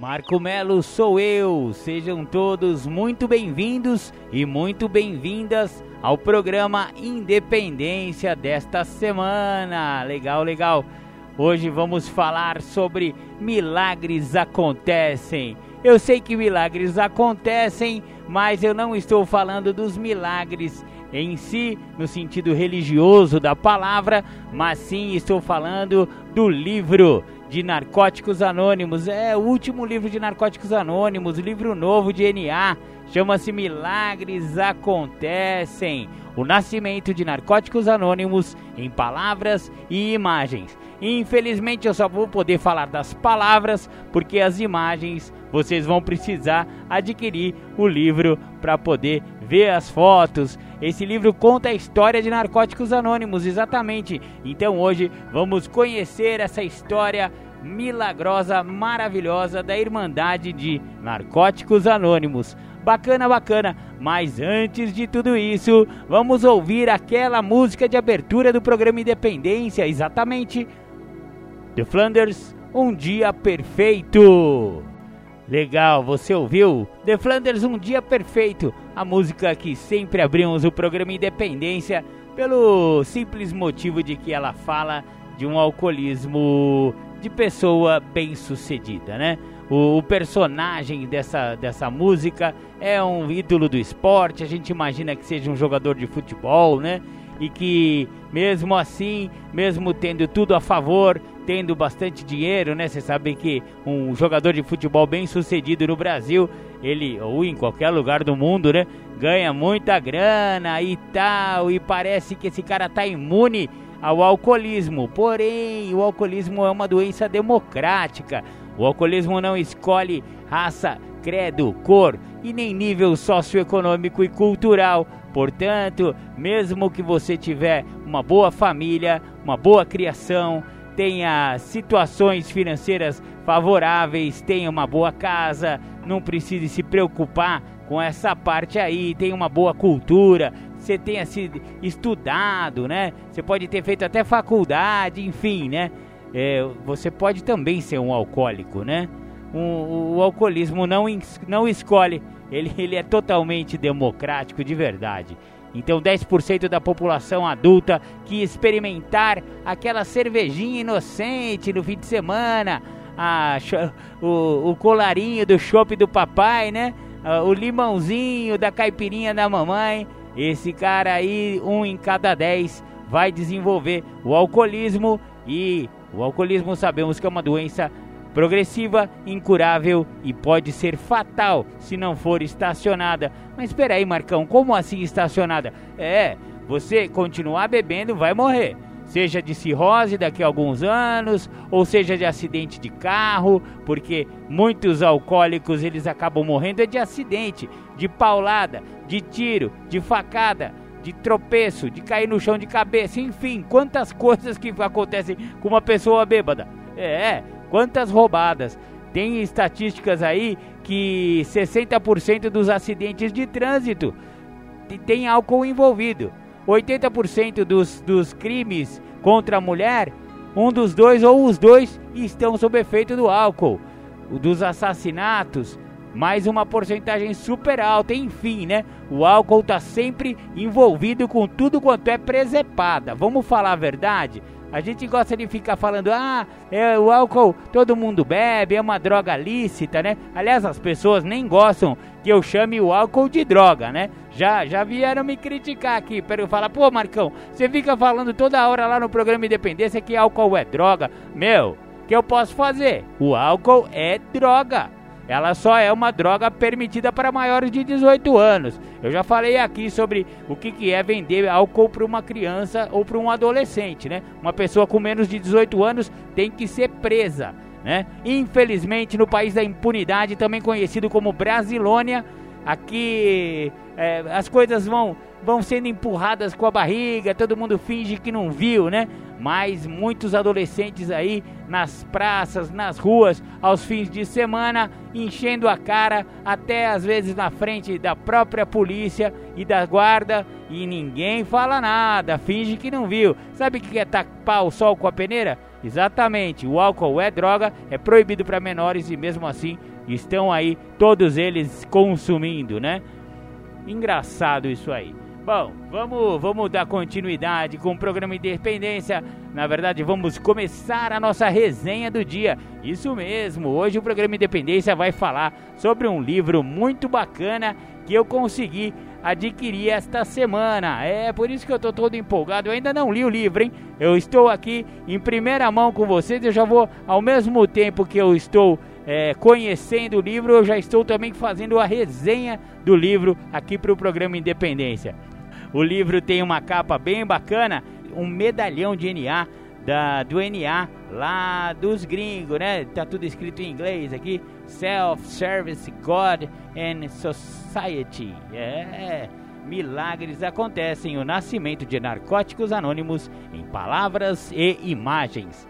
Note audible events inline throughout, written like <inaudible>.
Marco Melo sou eu. Sejam todos muito bem-vindos e muito bem-vindas ao programa Independência desta semana. Legal, legal. Hoje vamos falar sobre milagres acontecem. Eu sei que milagres acontecem, mas eu não estou falando dos milagres em si, no sentido religioso da palavra, mas sim estou falando do livro de Narcóticos Anônimos. É o último livro de Narcóticos Anônimos, livro novo de NA. Chama-se Milagres Acontecem. O nascimento de Narcóticos Anônimos em palavras e imagens. Infelizmente eu só vou poder falar das palavras porque as imagens vocês vão precisar adquirir o livro para poder ver as fotos. Esse livro conta a história de Narcóticos Anônimos, exatamente. Então hoje vamos conhecer essa história milagrosa, maravilhosa da Irmandade de Narcóticos Anônimos. Bacana, bacana. Mas antes de tudo isso, vamos ouvir aquela música de abertura do programa Independência, exatamente. The Flanders, Um Dia Perfeito. Legal, você ouviu? The Flanders, Um Dia Perfeito, a música que sempre abrimos o programa Independência pelo simples motivo de que ela fala de um alcoolismo de pessoa bem sucedida, né? O, o, personagem dessa, dessa música é um ídolo do esporte, a gente imagina que seja um jogador de futebol, né? E que mesmo assim, mesmo tendo tudo a favor, tendo bastante dinheiro, né? Você sabe que um jogador de futebol bem sucedido no Brasil, ele ou em qualquer lugar do mundo, né? Ganha muita grana e tal, e parece que esse cara tá imune ao alcoolismo. Porém, o alcoolismo é uma doença democrática. O alcoolismo não escolhe raça, credo, cor e nem nível socioeconômico e cultural. Portanto, mesmo que você tiver uma boa família, uma boa criação, tenha situações financeiras favoráveis, tenha uma boa casa, não precise se preocupar com essa parte aí, tenha uma boa cultura, você tenha sido estudado, né? Você pode ter feito até faculdade, enfim, né? É, você pode também ser um alcoólico, né? Um, o alcoolismo não, não escolhe, ele, ele é totalmente democrático de verdade. Então, 10% da população adulta que experimentar aquela cervejinha inocente no fim de semana, a, o, o colarinho do chopp do papai, né? O limãozinho da caipirinha da mamãe, esse cara aí, um em cada dez, vai desenvolver o alcoolismo e o alcoolismo sabemos que é uma doença progressiva, incurável e pode ser fatal se não for estacionada. Mas espera aí, Marcão, como assim estacionada? É, você continuar bebendo vai morrer seja de cirrose daqui a alguns anos, ou seja de acidente de carro, porque muitos alcoólicos eles acabam morrendo é de acidente, de paulada, de tiro, de facada, de tropeço, de cair no chão de cabeça, enfim, quantas <laughs> coisas que acontecem com uma pessoa bêbada. É, quantas roubadas. Tem estatísticas aí que 60% dos acidentes de trânsito tem álcool envolvido. 80% dos, dos crimes contra a mulher, um dos dois ou os dois estão sob efeito do álcool. O dos assassinatos, mais uma porcentagem super alta. Enfim, né? O álcool está sempre envolvido com tudo quanto é presepada. Vamos falar a verdade? A gente gosta de ficar falando, ah, é, o álcool todo mundo bebe, é uma droga lícita, né? Aliás, as pessoas nem gostam que eu chame o álcool de droga, né? Já, já vieram me criticar aqui, para eu falar, pô, Marcão, você fica falando toda hora lá no programa Independência que álcool é droga. Meu, que eu posso fazer? O álcool é droga ela só é uma droga permitida para maiores de 18 anos. Eu já falei aqui sobre o que, que é vender álcool para uma criança ou para um adolescente, né? Uma pessoa com menos de 18 anos tem que ser presa. né? Infelizmente, no país da impunidade, também conhecido como Brasilônia, aqui é, as coisas vão, vão sendo empurradas com a barriga, todo mundo finge que não viu, né? Mas muitos adolescentes aí nas praças, nas ruas, aos fins de semana, enchendo a cara, até às vezes na frente da própria polícia e da guarda, e ninguém fala nada, finge que não viu. Sabe o que é tapar o sol com a peneira? Exatamente, o álcool é droga, é proibido para menores e mesmo assim estão aí todos eles consumindo, né? Engraçado isso aí. Bom, vamos, vamos dar continuidade com o programa Independência. Na verdade, vamos começar a nossa resenha do dia. Isso mesmo, hoje o programa Independência vai falar sobre um livro muito bacana que eu consegui adquirir esta semana. É por isso que eu estou todo empolgado. Eu ainda não li o livro, hein? Eu estou aqui em primeira mão com vocês. Eu já vou, ao mesmo tempo que eu estou é, conhecendo o livro, eu já estou também fazendo a resenha do livro aqui para o programa Independência. O livro tem uma capa bem bacana, um medalhão de NA da, do NA lá dos gringos, né? Tá tudo escrito em inglês aqui. Self-Service God and Society. É. Milagres acontecem o nascimento de narcóticos anônimos em palavras e imagens.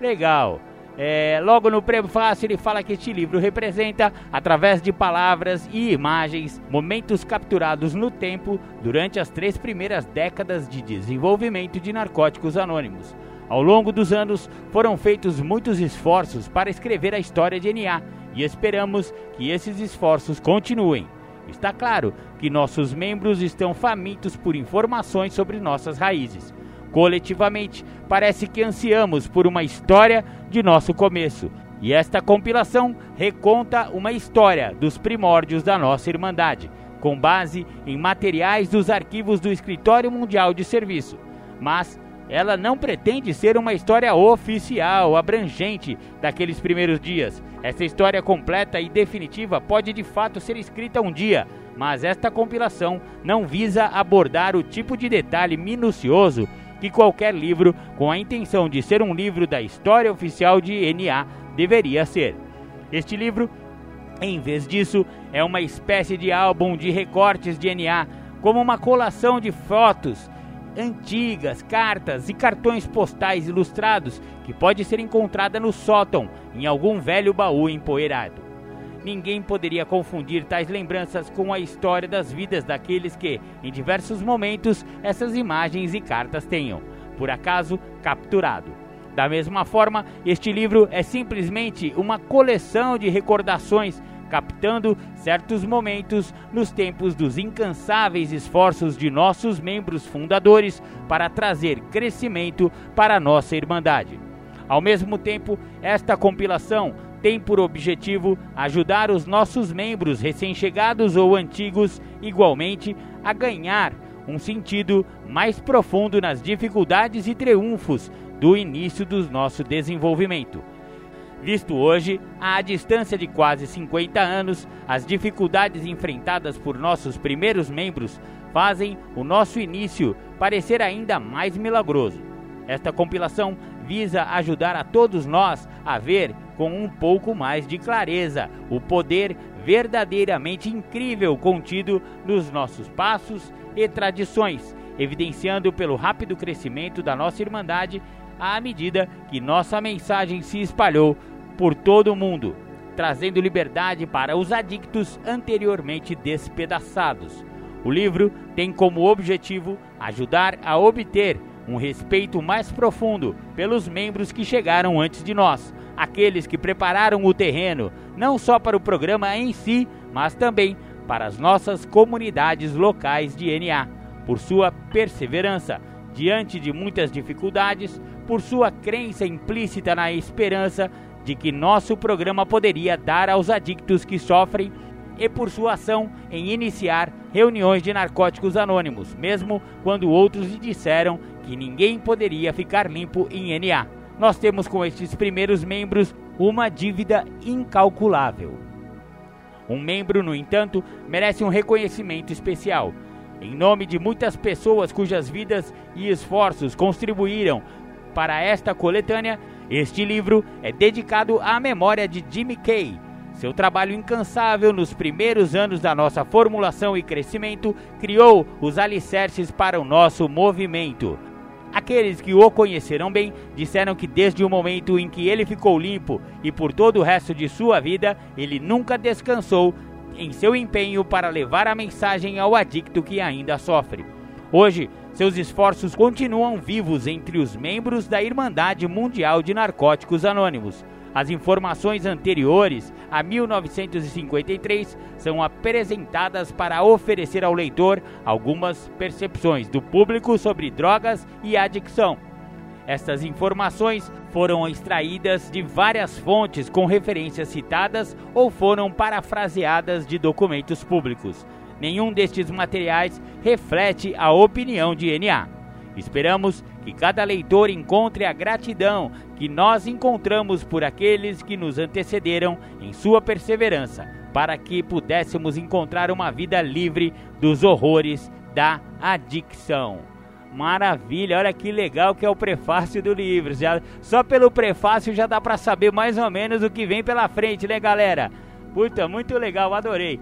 Legal. É, logo no prefácio ele fala que este livro representa, através de palavras e imagens, momentos capturados no tempo durante as três primeiras décadas de desenvolvimento de narcóticos anônimos. Ao longo dos anos, foram feitos muitos esforços para escrever a história de NA e esperamos que esses esforços continuem. Está claro que nossos membros estão famintos por informações sobre nossas raízes. Coletivamente, parece que ansiamos por uma história de nosso começo, e esta compilação reconta uma história dos primórdios da nossa Irmandade, com base em materiais dos arquivos do Escritório Mundial de Serviço. Mas ela não pretende ser uma história oficial, abrangente daqueles primeiros dias. Essa história completa e definitiva pode de fato ser escrita um dia, mas esta compilação não visa abordar o tipo de detalhe minucioso que qualquer livro com a intenção de ser um livro da história oficial de NA deveria ser. Este livro, em vez disso, é uma espécie de álbum de recortes de NA, como uma colação de fotos antigas, cartas e cartões postais ilustrados que pode ser encontrada no sótão em algum velho baú empoeirado. Ninguém poderia confundir tais lembranças com a história das vidas daqueles que, em diversos momentos, essas imagens e cartas tenham, por acaso, capturado. Da mesma forma, este livro é simplesmente uma coleção de recordações captando certos momentos nos tempos dos incansáveis esforços de nossos membros fundadores para trazer crescimento para a nossa Irmandade. Ao mesmo tempo, esta compilação tem por objetivo ajudar os nossos membros recém-chegados ou antigos, igualmente, a ganhar um sentido mais profundo nas dificuldades e triunfos do início do nosso desenvolvimento. Visto hoje, à distância de quase 50 anos, as dificuldades enfrentadas por nossos primeiros membros fazem o nosso início parecer ainda mais milagroso. Esta compilação visa ajudar a todos nós a ver com um pouco mais de clareza o poder verdadeiramente incrível contido nos nossos passos e tradições, evidenciando pelo rápido crescimento da nossa Irmandade à medida que nossa mensagem se espalhou por todo o mundo, trazendo liberdade para os adictos anteriormente despedaçados. O livro tem como objetivo ajudar a obter um respeito mais profundo pelos membros que chegaram antes de nós, aqueles que prepararam o terreno, não só para o programa em si, mas também para as nossas comunidades locais de NA, por sua perseverança diante de muitas dificuldades, por sua crença implícita na esperança de que nosso programa poderia dar aos adictos que sofrem e por sua ação em iniciar reuniões de narcóticos anônimos, mesmo quando outros lhe disseram que ninguém poderia ficar limpo em NA. Nós temos com estes primeiros membros uma dívida incalculável. Um membro, no entanto, merece um reconhecimento especial. Em nome de muitas pessoas cujas vidas e esforços contribuíram para esta coletânea, Este livro é dedicado à memória de Jimmy Kay. Seu trabalho incansável nos primeiros anos da nossa formulação e crescimento criou os alicerces para o nosso movimento. Aqueles que o conheceram bem disseram que desde o momento em que ele ficou limpo e por todo o resto de sua vida, ele nunca descansou em seu empenho para levar a mensagem ao adicto que ainda sofre. Hoje, seus esforços continuam vivos entre os membros da Irmandade Mundial de Narcóticos Anônimos. As informações anteriores a 1953 são apresentadas para oferecer ao leitor algumas percepções do público sobre drogas e adicção. Estas informações foram extraídas de várias fontes com referências citadas ou foram parafraseadas de documentos públicos. Nenhum destes materiais reflete a opinião de NA. Esperamos que cada leitor encontre a gratidão que nós encontramos por aqueles que nos antecederam em sua perseverança, para que pudéssemos encontrar uma vida livre dos horrores da adicção. Maravilha, olha que legal que é o prefácio do livro. Já, só pelo prefácio já dá para saber mais ou menos o que vem pela frente, né, galera? Puta, muito legal, adorei.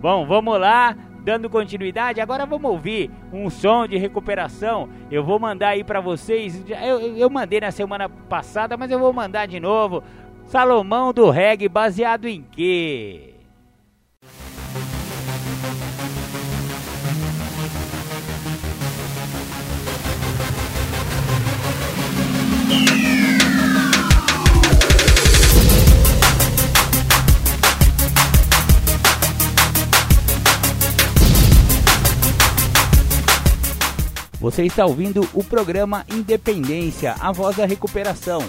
Bom, vamos lá, dando continuidade. Agora vamos ouvir um som de recuperação. Eu vou mandar aí para vocês. Eu, eu mandei na semana passada, mas eu vou mandar de novo. Salomão do Reggae, baseado em quê? Você está ouvindo o programa Independência, a voz da recuperação.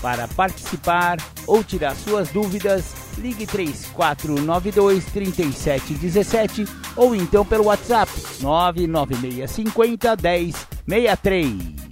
Para participar ou tirar suas dúvidas, ligue 3492 3717 ou então pelo WhatsApp 99650 1063.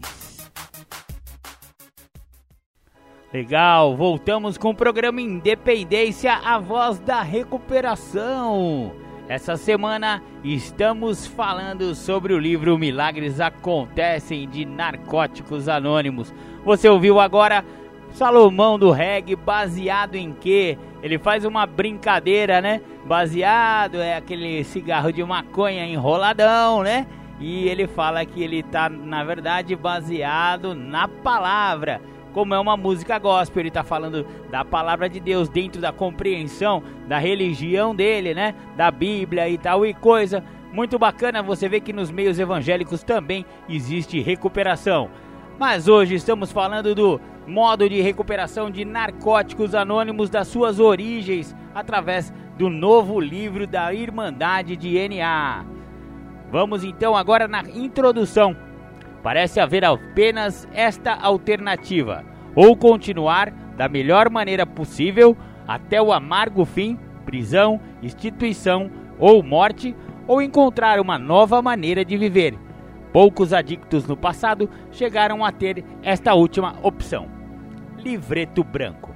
Legal, voltamos com o programa Independência, a voz da recuperação. Essa semana estamos falando sobre o livro Milagres Acontecem de Narcóticos Anônimos. Você ouviu agora Salomão do Reggae, baseado em quê? Ele faz uma brincadeira, né? Baseado é aquele cigarro de maconha enroladão, né? E ele fala que ele tá, na verdade, baseado na palavra como é uma música gospel, ele está falando da palavra de Deus dentro da compreensão da religião dele, né? Da Bíblia e tal e coisa. Muito bacana você ver que nos meios evangélicos também existe recuperação. Mas hoje estamos falando do modo de recuperação de narcóticos anônimos das suas origens através do novo livro da Irmandade de NA. Vamos então agora na introdução Parece haver apenas esta alternativa: ou continuar da melhor maneira possível até o amargo fim, prisão, instituição ou morte, ou encontrar uma nova maneira de viver. Poucos adictos no passado chegaram a ter esta última opção. Livreto Branco.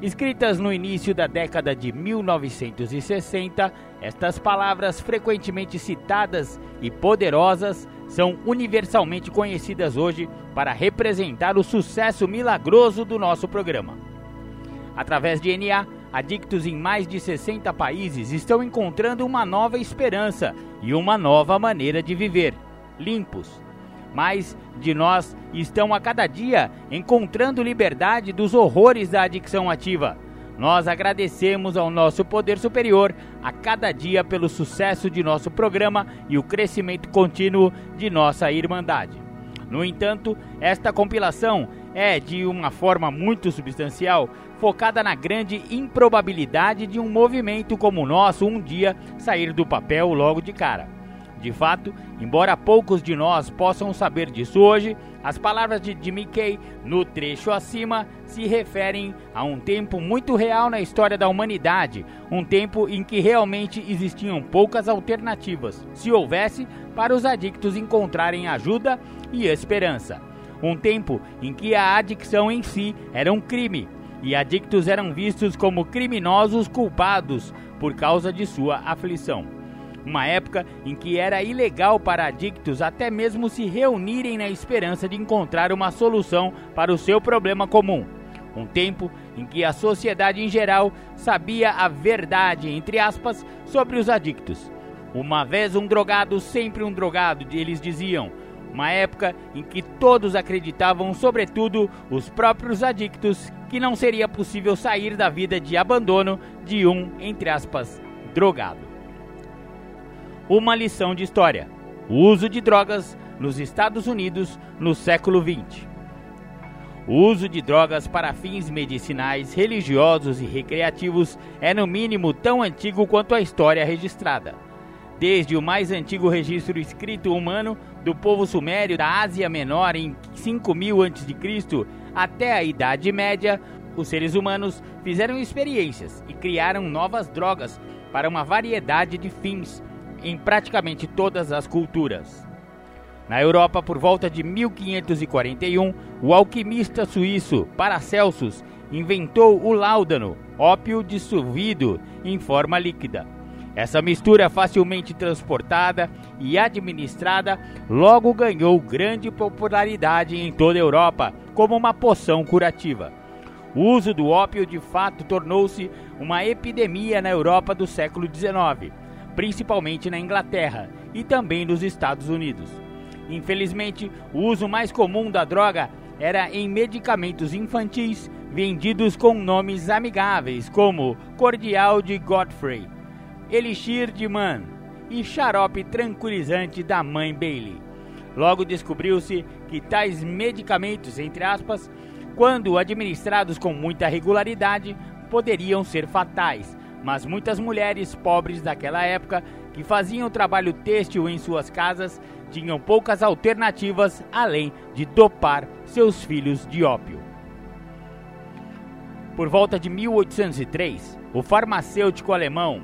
Escritas no início da década de 1960, estas palavras frequentemente citadas e poderosas são universalmente conhecidas hoje para representar o sucesso milagroso do nosso programa. Através de NA, adictos em mais de 60 países estão encontrando uma nova esperança e uma nova maneira de viver, limpos. Mais de nós estão a cada dia encontrando liberdade dos horrores da adicção ativa nós agradecemos ao nosso poder superior a cada dia pelo sucesso de nosso programa e o crescimento contínuo de nossa Irmandade. No entanto, esta compilação é, de uma forma muito substancial, focada na grande improbabilidade de um movimento como o nosso um dia sair do papel logo de cara. De fato, embora poucos de nós possam saber disso hoje, as palavras de Jimmy Kay no trecho acima se referem a um tempo muito real na história da humanidade, um tempo em que realmente existiam poucas alternativas, se houvesse, para os adictos encontrarem ajuda e esperança. Um tempo em que a adicção em si era um crime e adictos eram vistos como criminosos culpados por causa de sua aflição. Uma época em que era ilegal para adictos até mesmo se reunirem na esperança de encontrar uma solução para o seu problema comum. Um tempo em que a sociedade em geral sabia a verdade, entre aspas, sobre os adictos. Uma vez um drogado, sempre um drogado, eles diziam. Uma época em que todos acreditavam, sobretudo os próprios adictos, que não seria possível sair da vida de abandono de um, entre aspas, drogado. Uma lição de história: o uso de drogas nos Estados Unidos no século XX. O uso de drogas para fins medicinais, religiosos e recreativos é, no mínimo, tão antigo quanto a história registrada. Desde o mais antigo registro escrito humano do povo sumério da Ásia Menor em 5000 a.C. até a Idade Média, os seres humanos fizeram experiências e criaram novas drogas para uma variedade de fins em praticamente todas as culturas. Na Europa, por volta de 1541, o alquimista suíço Paracelsus inventou o láudano, ópio dissolvido em forma líquida. Essa mistura facilmente transportada e administrada logo ganhou grande popularidade em toda a Europa como uma poção curativa. O uso do ópio de fato tornou-se uma epidemia na Europa do século XIX, principalmente na Inglaterra e também nos Estados Unidos. Infelizmente, o uso mais comum da droga era em medicamentos infantis vendidos com nomes amigáveis, como Cordial de Godfrey, Elixir de Man e xarope tranquilizante da mãe Bailey. Logo descobriu-se que tais medicamentos, entre aspas, quando administrados com muita regularidade, poderiam ser fatais, mas muitas mulheres pobres daquela época que faziam trabalho têxtil em suas casas tinham poucas alternativas além de dopar seus filhos de ópio. Por volta de 1803, o farmacêutico alemão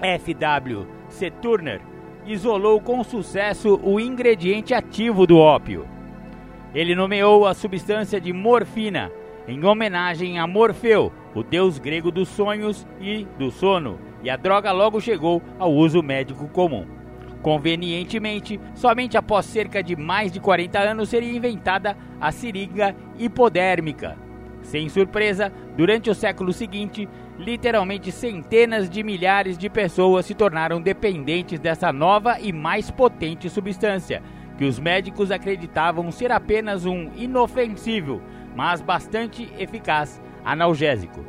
F.W. C. Turner isolou com sucesso o ingrediente ativo do ópio. Ele nomeou a substância de morfina em homenagem a Morfeu, o deus grego dos sonhos e do sono, e a droga logo chegou ao uso médico comum. Convenientemente, somente após cerca de mais de 40 anos seria inventada a seringa hipodérmica. Sem surpresa, durante o século seguinte, literalmente centenas de milhares de pessoas se tornaram dependentes dessa nova e mais potente substância, que os médicos acreditavam ser apenas um inofensível, mas bastante eficaz analgésico.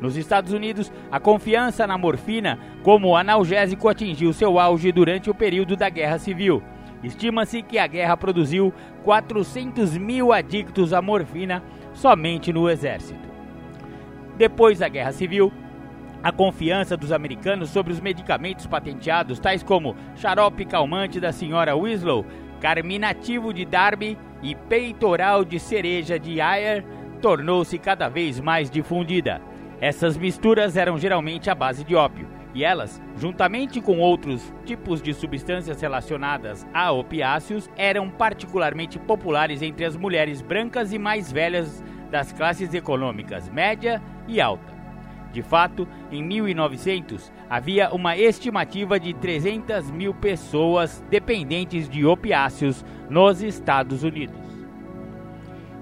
Nos Estados Unidos, a confiança na morfina como analgésico atingiu seu auge durante o período da Guerra Civil. Estima-se que a guerra produziu 400 mil adictos à morfina somente no exército. Depois da Guerra Civil, a confiança dos americanos sobre os medicamentos patenteados, tais como xarope calmante da senhora Winslow, carminativo de Darby e peitoral de cereja de Ayer, tornou-se cada vez mais difundida. Essas misturas eram geralmente à base de ópio, e elas, juntamente com outros tipos de substâncias relacionadas a opiáceos, eram particularmente populares entre as mulheres brancas e mais velhas das classes econômicas média e alta. De fato, em 1900 havia uma estimativa de 300 mil pessoas dependentes de opiáceos nos Estados Unidos.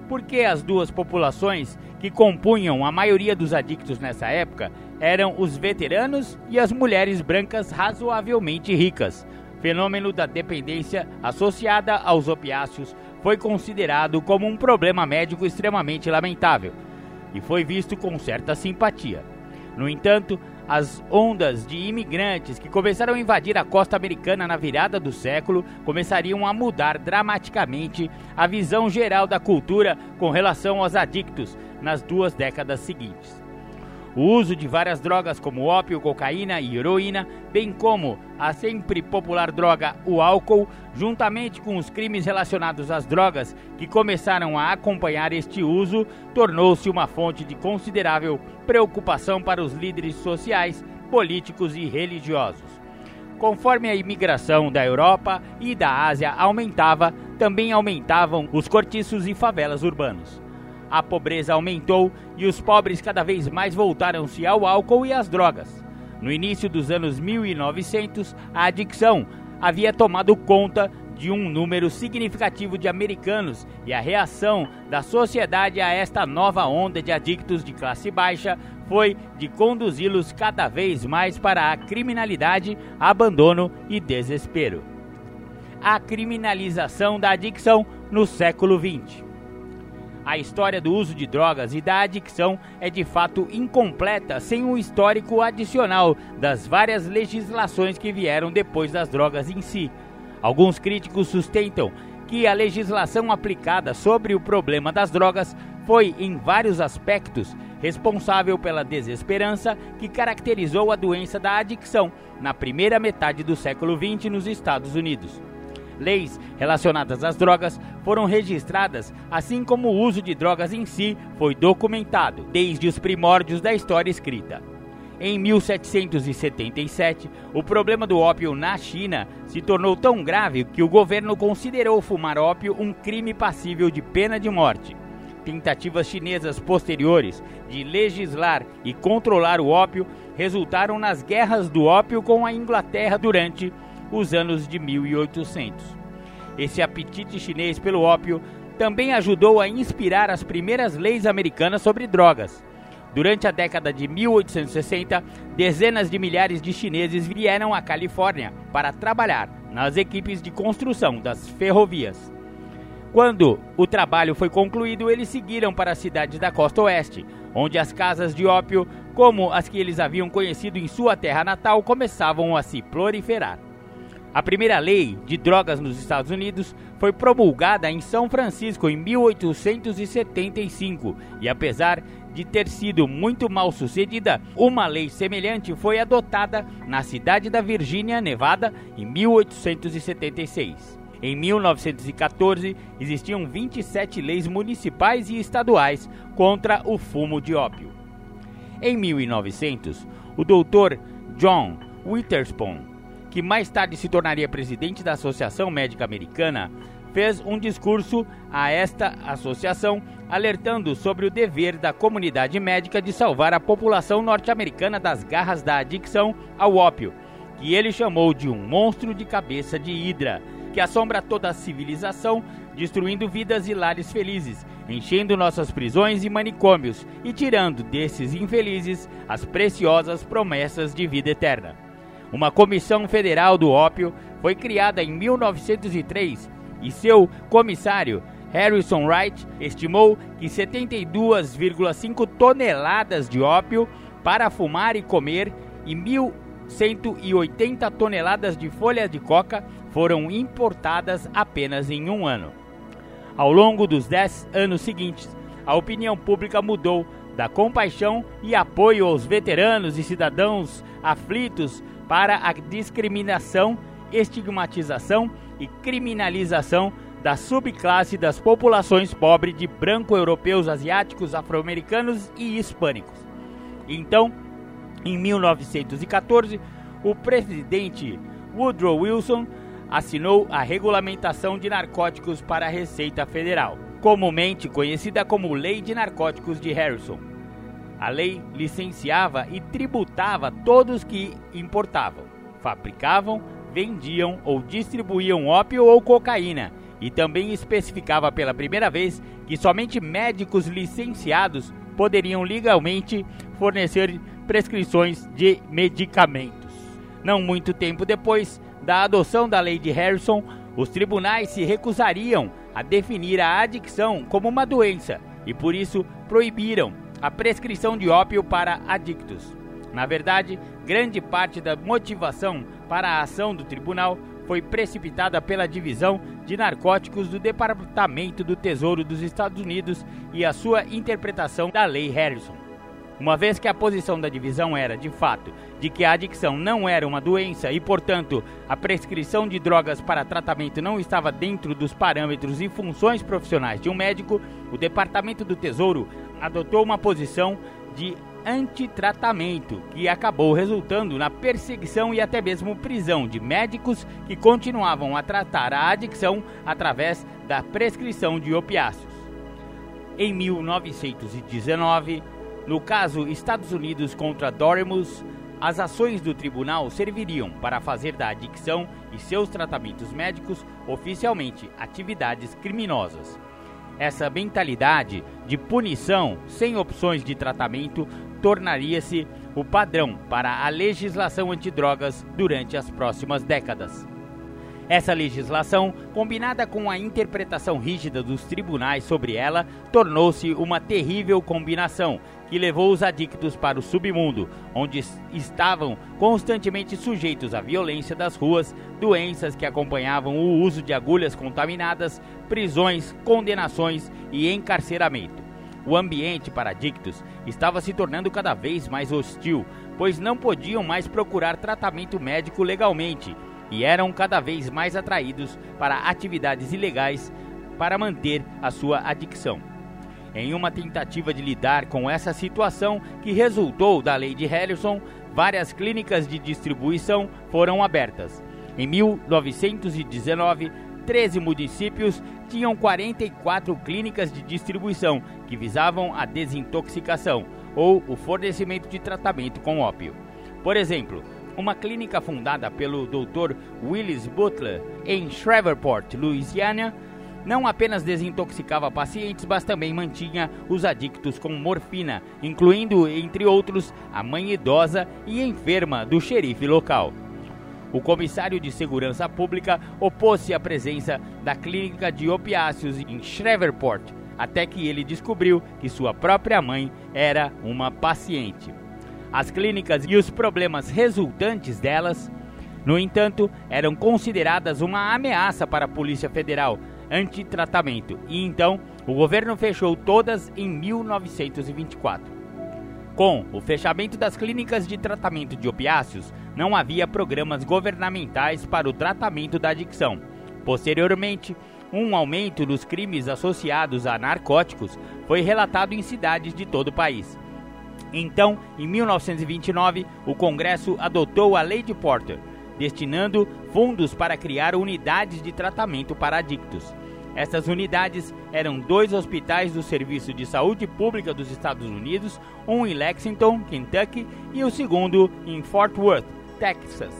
Porque as duas populações que compunham a maioria dos adictos nessa época eram os veteranos e as mulheres brancas razoavelmente ricas. Fenômeno da dependência associada aos opiáceos foi considerado como um problema médico extremamente lamentável e foi visto com certa simpatia. No entanto, as ondas de imigrantes que começaram a invadir a costa americana na virada do século começariam a mudar dramaticamente a visão geral da cultura com relação aos adictos nas duas décadas seguintes. O uso de várias drogas como ópio, cocaína e heroína, bem como a sempre popular droga o álcool, juntamente com os crimes relacionados às drogas que começaram a acompanhar este uso, tornou-se uma fonte de considerável preocupação para os líderes sociais, políticos e religiosos. Conforme a imigração da Europa e da Ásia aumentava, também aumentavam os cortiços e favelas urbanos a pobreza aumentou e os pobres cada vez mais voltaram-se ao álcool e às drogas. No início dos anos 1900, a adicção havia tomado conta de um número significativo de americanos e a reação da sociedade a esta nova onda de adictos de classe baixa foi de conduzi-los cada vez mais para a criminalidade, abandono e desespero. A criminalização da adicção no século XX. A história do uso de drogas e da adicção é de fato incompleta sem um histórico adicional das várias legislações que vieram depois das drogas em si. Alguns críticos sustentam que a legislação aplicada sobre o problema das drogas foi, em vários aspectos, responsável pela desesperança que caracterizou a doença da adicção na primeira metade do século XX nos Estados Unidos. Leis relacionadas às drogas foram registradas, assim como o uso de drogas em si foi documentado desde os primórdios da história escrita. Em 1777, o problema do ópio na China se tornou tão grave que o governo considerou fumar ópio um crime passível de pena de morte. Tentativas chinesas posteriores de legislar e controlar o ópio resultaram nas guerras do ópio com a Inglaterra durante os anos de 1800. Esse apetite chinês pelo ópio também ajudou a inspirar as primeiras leis americanas sobre drogas. Durante a década de 1860, dezenas de milhares de chineses vieram à Califórnia para trabalhar nas equipes de construção das ferrovias. Quando o trabalho foi concluído, eles seguiram para a cidade da costa oeste, onde as casas de ópio, como as que eles haviam conhecido em sua terra natal, começavam a se proliferar. A primeira lei de drogas nos Estados Unidos foi promulgada em São Francisco em 1875 e, apesar de ter sido muito mal sucedida, uma lei semelhante foi adotada na cidade da Virgínia, Nevada, em 1876. Em 1914, existiam 27 leis municipais e estaduais contra o fumo de ópio. Em 1900, o Dr. John Witherspoon que mais tarde se tornaria presidente da Associação Médica Americana, fez um discurso a esta associação alertando sobre o dever da comunidade médica de salvar a população norte-americana das garras da adicção ao ópio, que ele chamou de um monstro de cabeça de hidra, que assombra toda a civilização, destruindo vidas e lares felizes, enchendo nossas prisões e manicômios e tirando desses infelizes as preciosas promessas de vida eterna. Uma comissão federal do ópio foi criada em 1903 e seu comissário, Harrison Wright, estimou que 72,5 toneladas de ópio para fumar e comer e 1.180 toneladas de folha de coca foram importadas apenas em um ano. Ao longo dos dez anos seguintes, a opinião pública mudou da compaixão e apoio aos veteranos e cidadãos aflitos para a discriminação, estigmatização e criminalização da subclasse das populações pobres de branco-europeus, asiáticos, afro-americanos e hispânicos. Então, em 1914, o presidente Woodrow Wilson assinou a Regulamentação de Narcóticos para a Receita Federal, comumente conhecida como Lei de Narcóticos de Harrison. A lei licenciava e tributava todos que importavam, fabricavam, vendiam ou distribuíam ópio ou cocaína e também especificava pela primeira vez que somente médicos licenciados poderiam legalmente fornecer prescrições de medicamentos. Não muito tempo depois da adoção da lei de Harrison, os tribunais se recusariam a definir a adicção como uma doença e por isso proibiram a prescrição de ópio para adictos. Na verdade, grande parte da motivação para a ação do tribunal foi precipitada pela divisão de narcóticos do Departamento do Tesouro dos Estados Unidos e a sua interpretação da Lei Harrison. Uma vez que a posição da divisão era, de fato, de que a adicção não era uma doença e, portanto, a prescrição de drogas para tratamento não estava dentro dos parâmetros e funções profissionais de um médico, o Departamento do Tesouro adotou uma posição de antitratamento, que acabou resultando na perseguição e até mesmo prisão de médicos que continuavam a tratar a adicção através da prescrição de opiáceos. Em 1919, no caso Estados Unidos contra Doremus, As ações do tribunal serviriam para fazer da adicção e seus tratamentos médicos oficialmente atividades criminosas. Essa mentalidade de punição sem opções de tratamento tornaria-se o padrão para a legislação antidrogas durante as próximas décadas. Essa legislação, combinada com a interpretação rígida dos tribunais sobre ela, tornou-se uma terrível combinação que levou os adictos para o submundo, onde estavam constantemente sujeitos à violência das ruas, doenças que acompanhavam o uso de agulhas contaminadas, prisões, condenações e encarceramento. O ambiente para adictos estava se tornando cada vez mais hostil, pois não podiam mais procurar tratamento médico legalmente e eram cada vez mais atraídos para atividades ilegais para manter a sua adicção. Em uma tentativa de lidar com essa situação que resultou da lei de Harrison, várias clínicas de distribuição foram abertas. Em 1919, 13 municípios tinham 44 clínicas de distribuição que visavam a desintoxicação ou o fornecimento de tratamento com ópio. Por exemplo, uma clínica fundada pelo Dr. Willis Butler em Shreveport, Louisiana, não apenas desintoxicava pacientes, mas também mantinha os adictos com morfina, incluindo, entre outros, a mãe idosa e enferma do xerife local. O comissário de segurança pública opôs-se à presença da clínica de opiáceos em Shreveport, até que ele descobriu que sua própria mãe era uma paciente as clínicas e os problemas resultantes delas, no entanto, eram consideradas uma ameaça para a Polícia Federal antitratamento e então o governo fechou todas em 1924. Com o fechamento das clínicas de tratamento de opiáceos, não havia programas governamentais para o tratamento da adicção. Posteriormente, um aumento dos crimes associados a narcóticos foi relatado em cidades de todo o país. Então, em 1929, o Congresso adotou a Lei de Porter, destinando fundos para criar unidades de tratamento para adictos. Essas unidades eram dois hospitais do Serviço de Saúde Pública dos Estados Unidos, um em Lexington, Kentucky, e o segundo em Fort Worth, Texas,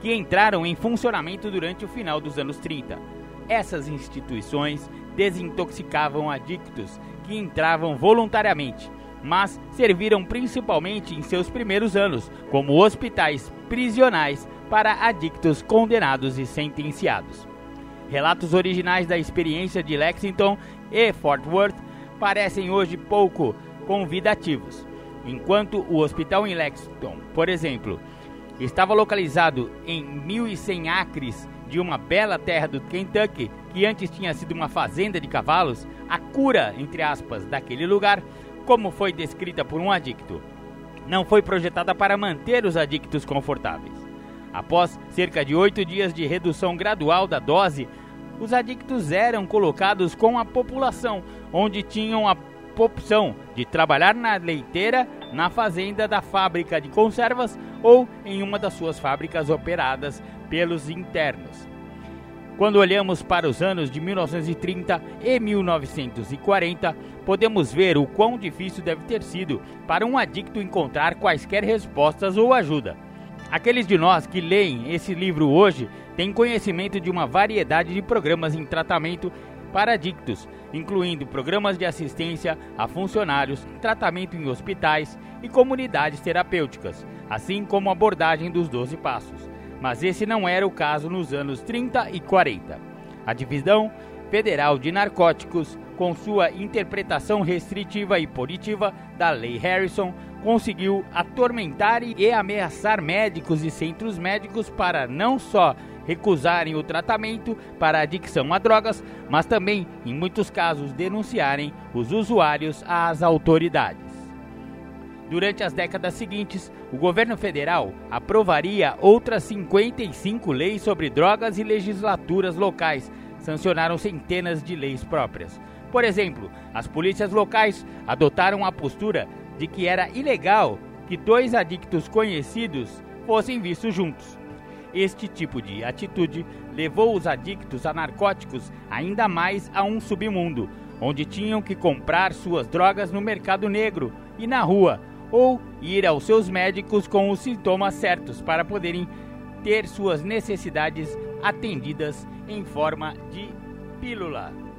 que entraram em funcionamento durante o final dos anos 30. Essas instituições desintoxicavam adictos que entravam voluntariamente mas serviram principalmente em seus primeiros anos como hospitais prisionais para adictos condenados e sentenciados. Relatos originais da experiência de Lexington e Fort Worth parecem hoje pouco convidativos. Enquanto o hospital em Lexington, por exemplo, estava localizado em 1.100 acres de uma bela terra do Kentucky, que antes tinha sido uma fazenda de cavalos, a cura, entre aspas, daquele lugar como foi descrita por um adicto, não foi projetada para manter os adictos confortáveis. Após cerca de oito dias de redução gradual da dose, os adictos eram colocados com a população, onde tinham a opção de trabalhar na leiteira, na fazenda da fábrica de conservas ou em uma das suas fábricas operadas pelos internos. Quando olhamos para os anos de 1930 e 1940, podemos ver o quão difícil deve ter sido para um adicto encontrar quaisquer respostas ou ajuda. Aqueles de nós que leem esse livro hoje têm conhecimento de uma variedade de programas em tratamento para adictos, incluindo programas de assistência a funcionários, tratamento em hospitais e comunidades terapêuticas, assim como abordagem dos 12 passos mas esse não era o caso nos anos 30 e 40. A Divisão Federal de Narcóticos, com sua interpretação restritiva e punitiva da Lei Harrison, conseguiu atormentar e ameaçar médicos e centros médicos para não só recusarem o tratamento para adicção a drogas, mas também, em muitos casos, denunciarem os usuários às autoridades. Durante as décadas seguintes, o governo federal aprovaria outras 55 leis sobre drogas e legislaturas locais sancionaram centenas de leis próprias. Por exemplo, as polícias locais adotaram a postura de que era ilegal que dois adictos conhecidos fossem vistos juntos. Este tipo de atitude levou os adictos a narcóticos ainda mais a um submundo, onde tinham que comprar suas drogas no mercado negro e na rua, ou ir aos seus médicos com os sintomas certos para poderem ter suas necessidades atendidas em forma de pílula.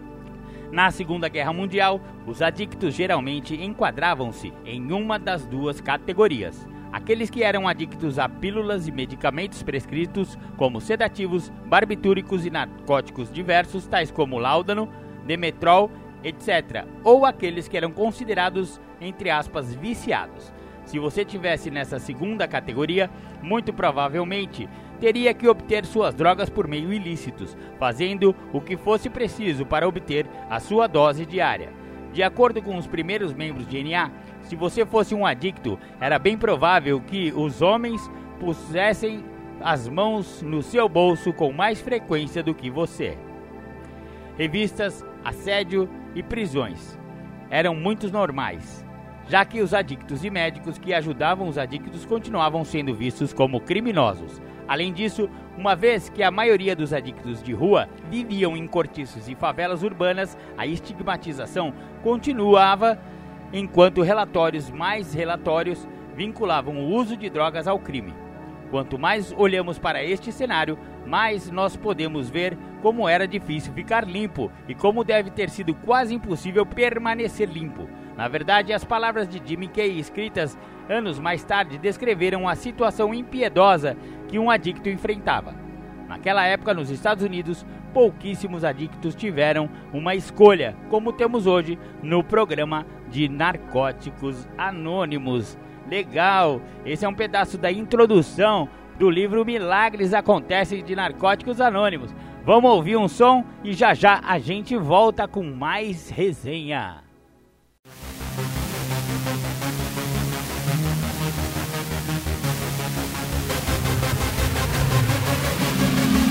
Na Segunda Guerra Mundial, os adictos geralmente enquadravam-se em uma das duas categorias: aqueles que eram adictos a pílulas e medicamentos prescritos, como sedativos, barbitúricos e narcóticos diversos, tais como láudano, demetrol, etc., ou aqueles que eram considerados, entre aspas, viciados. Se você tivesse nessa segunda categoria, muito provavelmente teria que obter suas drogas por meio ilícitos, fazendo o que fosse preciso para obter a sua dose diária. De acordo com os primeiros membros de NA, se você fosse um adicto, era bem provável que os homens pusessem as mãos no seu bolso com mais frequência do que você. Revistas, assédio e prisões eram muito normais, já que os adictos e médicos que ajudavam os adictos continuavam sendo vistos como criminosos. Além disso, uma vez que a maioria dos adictos de rua viviam em cortiços e favelas urbanas, a estigmatização continuava, enquanto relatórios mais relatórios vinculavam o uso de drogas ao crime. Quanto mais olhamos para este cenário, mais nós podemos ver como era difícil ficar limpo e como deve ter sido quase impossível permanecer limpo. Na verdade, as palavras de Jimmy Kay escritas anos mais tarde descreveram a situação impiedosa que um adicto enfrentava. Naquela época, nos Estados Unidos, pouquíssimos adictos tiveram uma escolha, como temos hoje no programa de Narcóticos Anônimos. Legal! Esse é um pedaço da introdução do livro Milagres Acontecem de Narcóticos Anônimos. Vamos ouvir um som e já já a gente volta com mais resenha.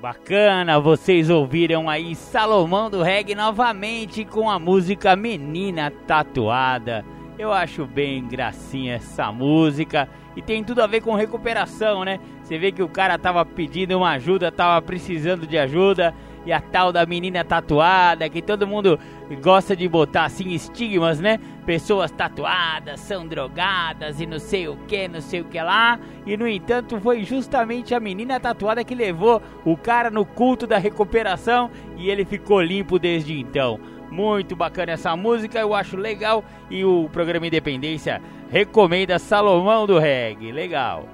Bacana, vocês ouviram aí Salomão do Reggae novamente com a música Menina Tatuada. Eu acho bem gracinha essa música e tem tudo a ver com recuperação, né? Você vê que o cara tava pedindo uma ajuda, tava precisando de ajuda e a tal da menina tatuada, que todo mundo gosta de botar assim estigmas, né? Pessoas tatuadas são drogadas e não sei o que, não sei o que lá. E no entanto, foi justamente a menina tatuada que levou o cara no culto da recuperação e ele ficou limpo desde então. Muito bacana essa música, eu acho legal e o programa Independência recomenda Salomão do Reggae. Legal.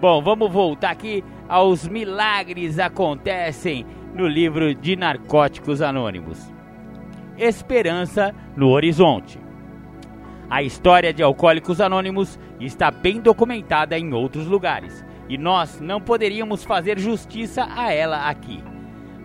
Bom, vamos voltar aqui aos milagres acontecem no livro de Narcóticos Anônimos. Esperança no Horizonte. A história de Alcoólicos Anônimos está bem documentada em outros lugares e nós não poderíamos fazer justiça a ela aqui.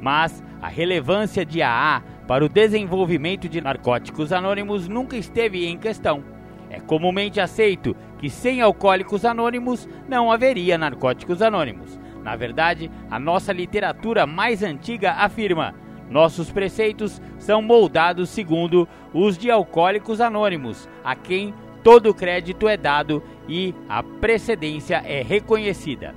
Mas a relevância de AA para o desenvolvimento de Narcóticos Anônimos nunca esteve em questão. É comumente aceito que sem Alcoólicos Anônimos não haveria Narcóticos Anônimos. Na verdade, a nossa literatura mais antiga afirma: nossos preceitos são moldados segundo os de Alcoólicos Anônimos, a quem todo crédito é dado e a precedência é reconhecida.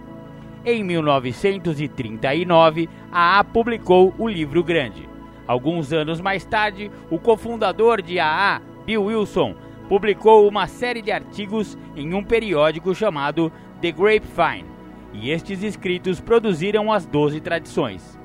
Em 1939, a AA publicou o livro grande. Alguns anos mais tarde, o cofundador de AA, Bill Wilson, publicou uma série de artigos em um periódico chamado The Grapevine, e estes escritos produziram as doze tradições.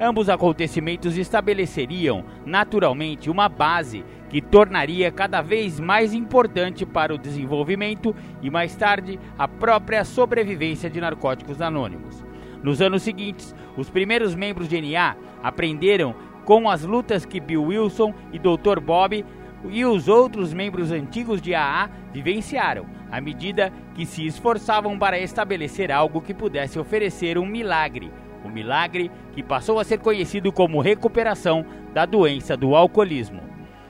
Ambos acontecimentos estabeleceriam, naturalmente, uma base que tornaria cada vez mais importante para o desenvolvimento e, mais tarde, a própria sobrevivência de narcóticos anônimos. Nos anos seguintes, os primeiros membros de NA aprenderam com as lutas que Bill Wilson e Dr. Bob e os outros membros antigos de AA vivenciaram, à medida que se esforçavam para estabelecer algo que pudesse oferecer um milagre, o um milagre que passou a ser conhecido como recuperação da doença do alcoolismo.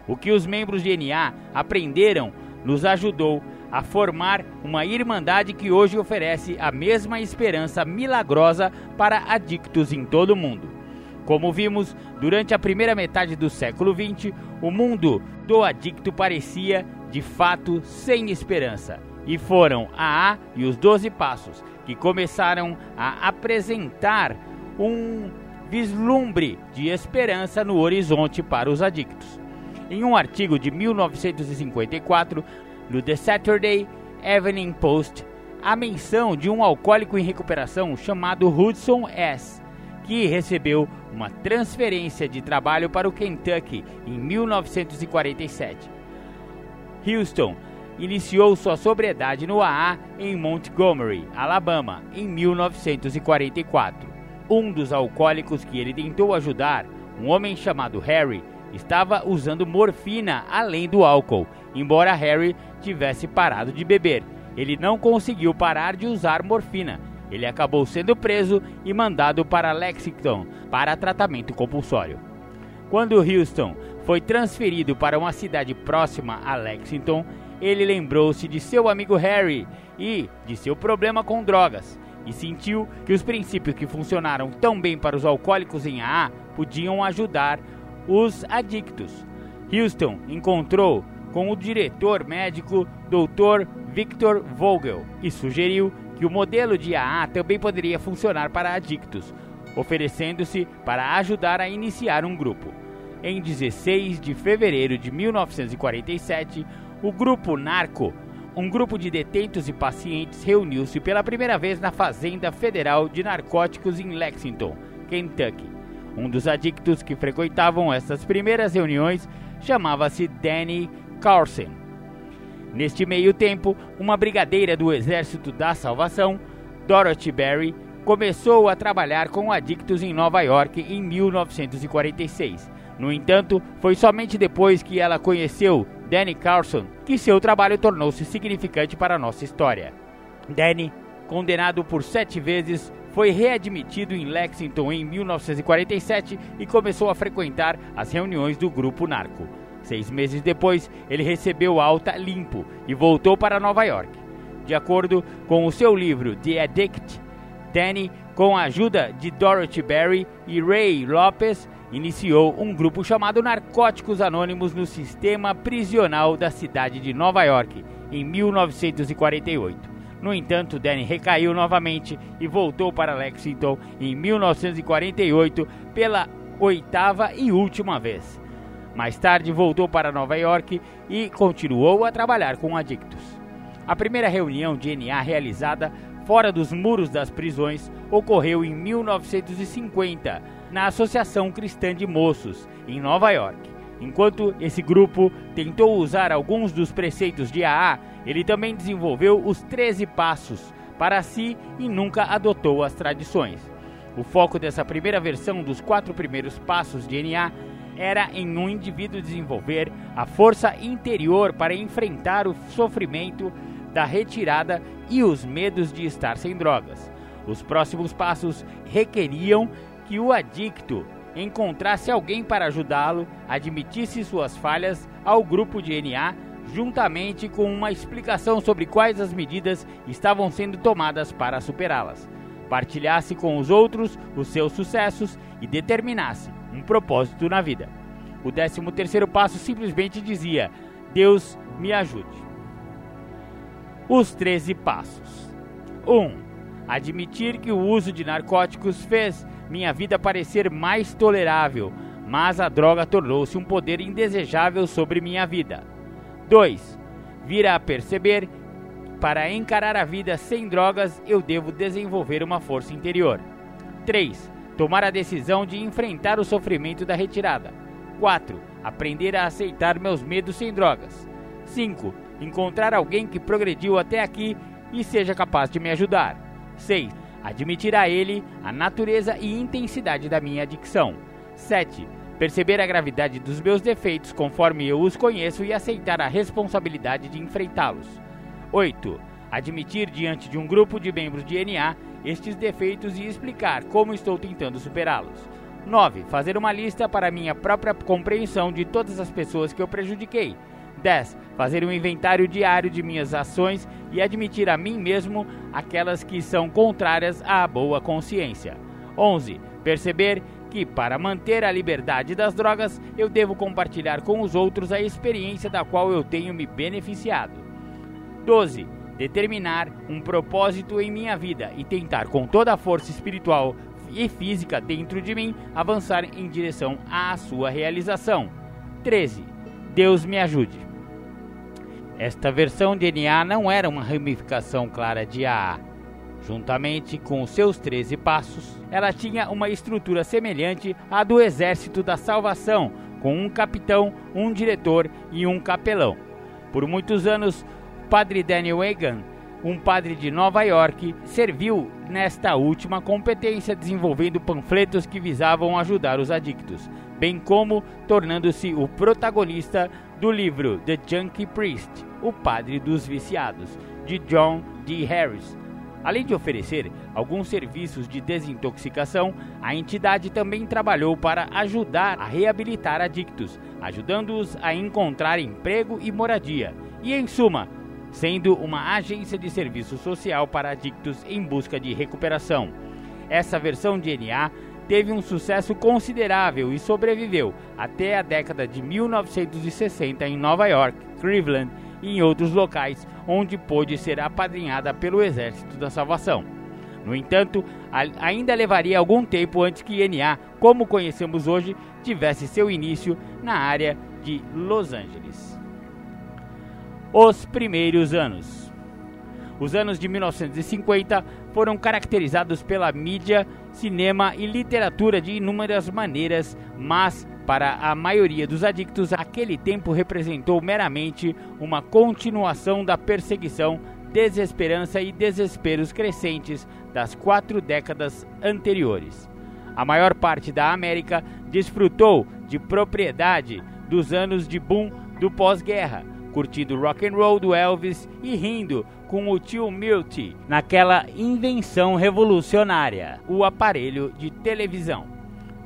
O que os membros de NA aprenderam nos ajudou a formar uma irmandade que hoje oferece a mesma esperança milagrosa para adictos em todo o mundo. Como vimos, durante a primeira metade do século XX, o mundo do adicto parecia, de fato, sem esperança. E foram a A e os Doze Passos que começaram a apresentar um vislumbre de esperança no horizonte para os adictos. Em um artigo de 1954, no The Saturday Evening Post, a menção de um alcoólico em recuperação chamado Hudson S., que recebeu uma transferência de trabalho para o Kentucky em 1947. Houston iniciou sua sobriedade no AA em Montgomery, Alabama, em 1944. Um dos alcoólicos que ele tentou ajudar, um homem chamado Harry, estava usando morfina além do álcool, embora Harry tivesse parado de beber. Ele não conseguiu parar de usar morfina. Ele acabou sendo preso e mandado para Lexington para tratamento compulsório. Quando Houston foi transferido para uma cidade próxima a Lexington, ele lembrou-se de seu amigo Harry e de seu problema com drogas e sentiu que os princípios que funcionaram tão bem para os alcoólicos em AA podiam ajudar os adictos. Houston encontrou com o diretor médico Dr. Victor Vogel e sugeriu que o modelo de AA também poderia funcionar para adictos, oferecendo-se para ajudar a iniciar um grupo. Em 16 de fevereiro de 1947, o grupo Narco, um grupo de detentos e pacientes, reuniu-se pela primeira vez na Fazenda Federal de Narcóticos em Lexington, Kentucky. Um dos adictos que frequentavam essas primeiras reuniões chamava-se Danny Carlson. Neste meio tempo, uma brigadeira do Exército da Salvação, Dorothy Berry, começou a trabalhar com adictos em Nova York em 1946. No entanto, foi somente depois que ela conheceu Danny Carlson que seu trabalho tornou-se significante para a nossa história. Danny, condenado por sete vezes, foi readmitido em Lexington em 1947 e começou a frequentar as reuniões do grupo Narco. Seis meses depois, ele recebeu alta limpo e voltou para Nova York. De acordo com o seu livro The Addict, Danny, com a ajuda de Dorothy Berry e Ray Lopes, iniciou um grupo chamado Narcóticos Anônimos no sistema prisional da cidade de Nova York em 1948. No entanto, Danny recaiu novamente e voltou para Lexington em 1948 pela oitava e última vez. Mais tarde voltou para Nova York e continuou a trabalhar com adictos. A primeira reunião de NA realizada fora dos muros das prisões ocorreu em 1950 na Associação Cristã de Moços, em Nova York. Enquanto esse grupo tentou usar alguns dos preceitos de AA, ele também desenvolveu os 13 passos para si e nunca adotou as tradições. O foco dessa primeira versão dos quatro primeiros passos de NA era em um indivíduo desenvolver a força interior para enfrentar o sofrimento da retirada e os medos de estar sem drogas. Os próximos passos requeriam que o adicto encontrasse alguém para ajudá-lo, admitisse suas falhas ao grupo de NA, juntamente com uma explicação sobre quais as medidas estavam sendo tomadas para superá-las, partilhasse com os outros os seus sucessos e determinasse um propósito na vida. O décimo terceiro passo simplesmente dizia: Deus me ajude. Os 13 passos. 1. Um, admitir que o uso de narcóticos fez minha vida parecer mais tolerável, mas a droga tornou-se um poder indesejável sobre minha vida. 2. Vir a perceber para encarar a vida sem drogas, eu devo desenvolver uma força interior. 3. Tomar a decisão de enfrentar o sofrimento da retirada. 4. Aprender a aceitar meus medos sem drogas. 5. Encontrar alguém que progrediu até aqui e seja capaz de me ajudar. 6 admitir a ele a natureza e intensidade da minha adicção. 7. Perceber a gravidade dos meus defeitos conforme eu os conheço e aceitar a responsabilidade de enfrentá-los. 8. Admitir diante de um grupo de membros de NA estes defeitos e explicar como estou tentando superá-los. 9. Fazer uma lista para minha própria compreensão de todas as pessoas que eu prejudiquei. 10. Fazer um inventário diário de minhas ações e admitir a mim mesmo aquelas que são contrárias à boa consciência. 11. Perceber que, para manter a liberdade das drogas, eu devo compartilhar com os outros a experiência da qual eu tenho me beneficiado. 12. Determinar um propósito em minha vida e tentar, com toda a força espiritual e física dentro de mim, avançar em direção à sua realização. 13. Deus me ajude. Esta versão de NA não era uma ramificação clara de AA. Juntamente com os seus 13 passos, ela tinha uma estrutura semelhante à do Exército da Salvação, com um capitão, um diretor e um capelão. Por muitos anos, padre Daniel Egan, um padre de Nova York, serviu nesta última competência desenvolvendo panfletos que visavam ajudar os adictos, bem como tornando-se o protagonista do livro The Junkie Priest, O Padre dos Viciados, de John D. Harris. Além de oferecer alguns serviços de desintoxicação, a entidade também trabalhou para ajudar a reabilitar adictos, ajudando-os a encontrar emprego e moradia, e, em suma, sendo uma agência de serviço social para adictos em busca de recuperação. Essa versão de NA teve um sucesso considerável e sobreviveu até a década de 1960 em Nova York, Cleveland e em outros locais onde pôde ser apadrinhada pelo Exército da Salvação. No entanto, ainda levaria algum tempo antes que NA, como conhecemos hoje, tivesse seu início na área de Los Angeles. Os primeiros anos. Os anos de 1950 foram caracterizados pela mídia, cinema e literatura de inúmeras maneiras, mas para a maioria dos adictos, aquele tempo representou meramente uma continuação da perseguição, desesperança e desesperos crescentes das quatro décadas anteriores. A maior parte da América desfrutou de propriedade dos anos de boom do pós-guerra, curtindo rock and roll do Elvis e rindo com o tio Milty naquela invenção revolucionária, o aparelho de televisão.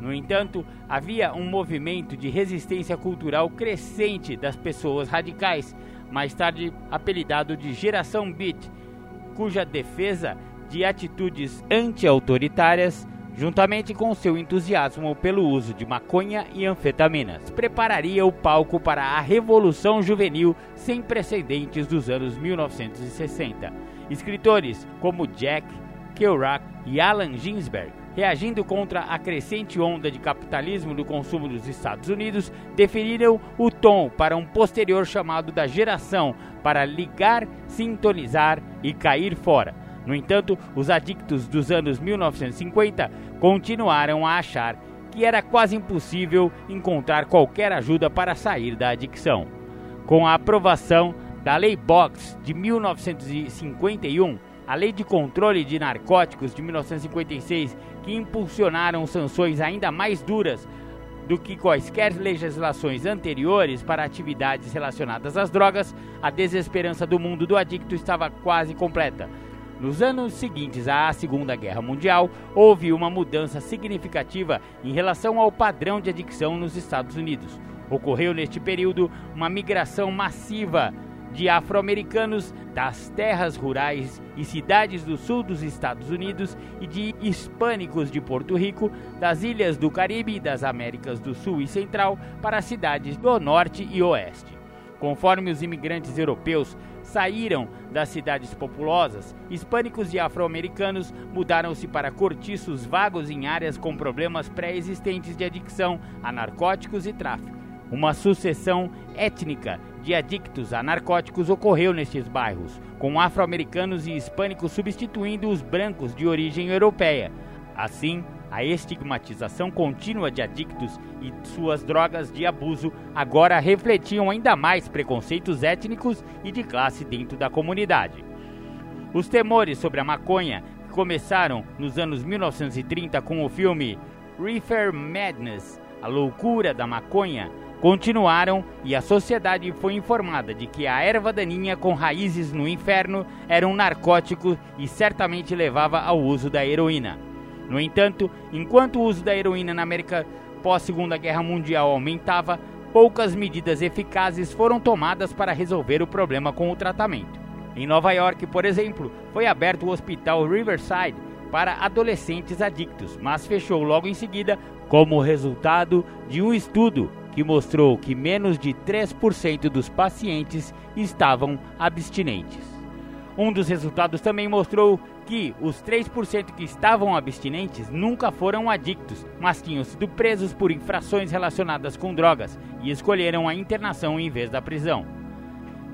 No entanto, havia um movimento de resistência cultural crescente das pessoas radicais, mais tarde apelidado de Geração Beat, cuja defesa de atitudes anti-autoritárias juntamente com seu entusiasmo pelo uso de maconha e anfetaminas, prepararia o palco para a revolução juvenil sem precedentes dos anos 1960. Escritores como Jack Kerouac e Allen Ginsberg, reagindo contra a crescente onda de capitalismo do consumo dos Estados Unidos, definiram o tom para um posterior chamado da geração para ligar, sintonizar e cair fora no entanto, os adictos dos anos 1950 continuaram a achar que era quase impossível encontrar qualquer ajuda para sair da adicção. Com a aprovação da Lei Box de 1951, a Lei de Controle de Narcóticos de 1956, que impulsionaram sanções ainda mais duras do que quaisquer legislações anteriores para atividades relacionadas às drogas, a desesperança do mundo do adicto estava quase completa. Nos anos seguintes à Segunda Guerra Mundial, houve uma mudança significativa em relação ao padrão de adicção nos Estados Unidos. Ocorreu neste período uma migração massiva de afro-americanos das terras rurais e cidades do sul dos Estados Unidos e de hispânicos de Porto Rico, das ilhas do Caribe e das Américas do Sul e Central para as cidades do Norte e Oeste. Conforme os imigrantes europeus saíram das cidades populosas, hispânicos e afro-americanos mudaram-se para cortiços vagos em áreas com problemas pré-existentes de adicção a narcóticos e tráfico. Uma sucessão étnica de adictos a narcóticos ocorreu nestes bairros, com afro-americanos e hispânicos substituindo os brancos de origem europeia. Assim, a estigmatização contínua de adictos e suas drogas de abuso agora refletiam ainda mais preconceitos étnicos e de classe dentro da comunidade. Os temores sobre a maconha, que começaram nos anos 1930 com o filme Reefer Madness A Loucura da Maconha, continuaram e a sociedade foi informada de que a erva daninha com raízes no inferno era um narcótico e certamente levava ao uso da heroína. No entanto, enquanto o uso da heroína na América pós-Segunda Guerra Mundial aumentava, poucas medidas eficazes foram tomadas para resolver o problema com o tratamento. Em Nova York, por exemplo, foi aberto o Hospital Riverside para adolescentes adictos, mas fechou logo em seguida como resultado de um estudo que mostrou que menos de 3% dos pacientes estavam abstinentes. Um dos resultados também mostrou que os 3% que estavam abstinentes nunca foram adictos, mas tinham sido presos por infrações relacionadas com drogas e escolheram a internação em vez da prisão.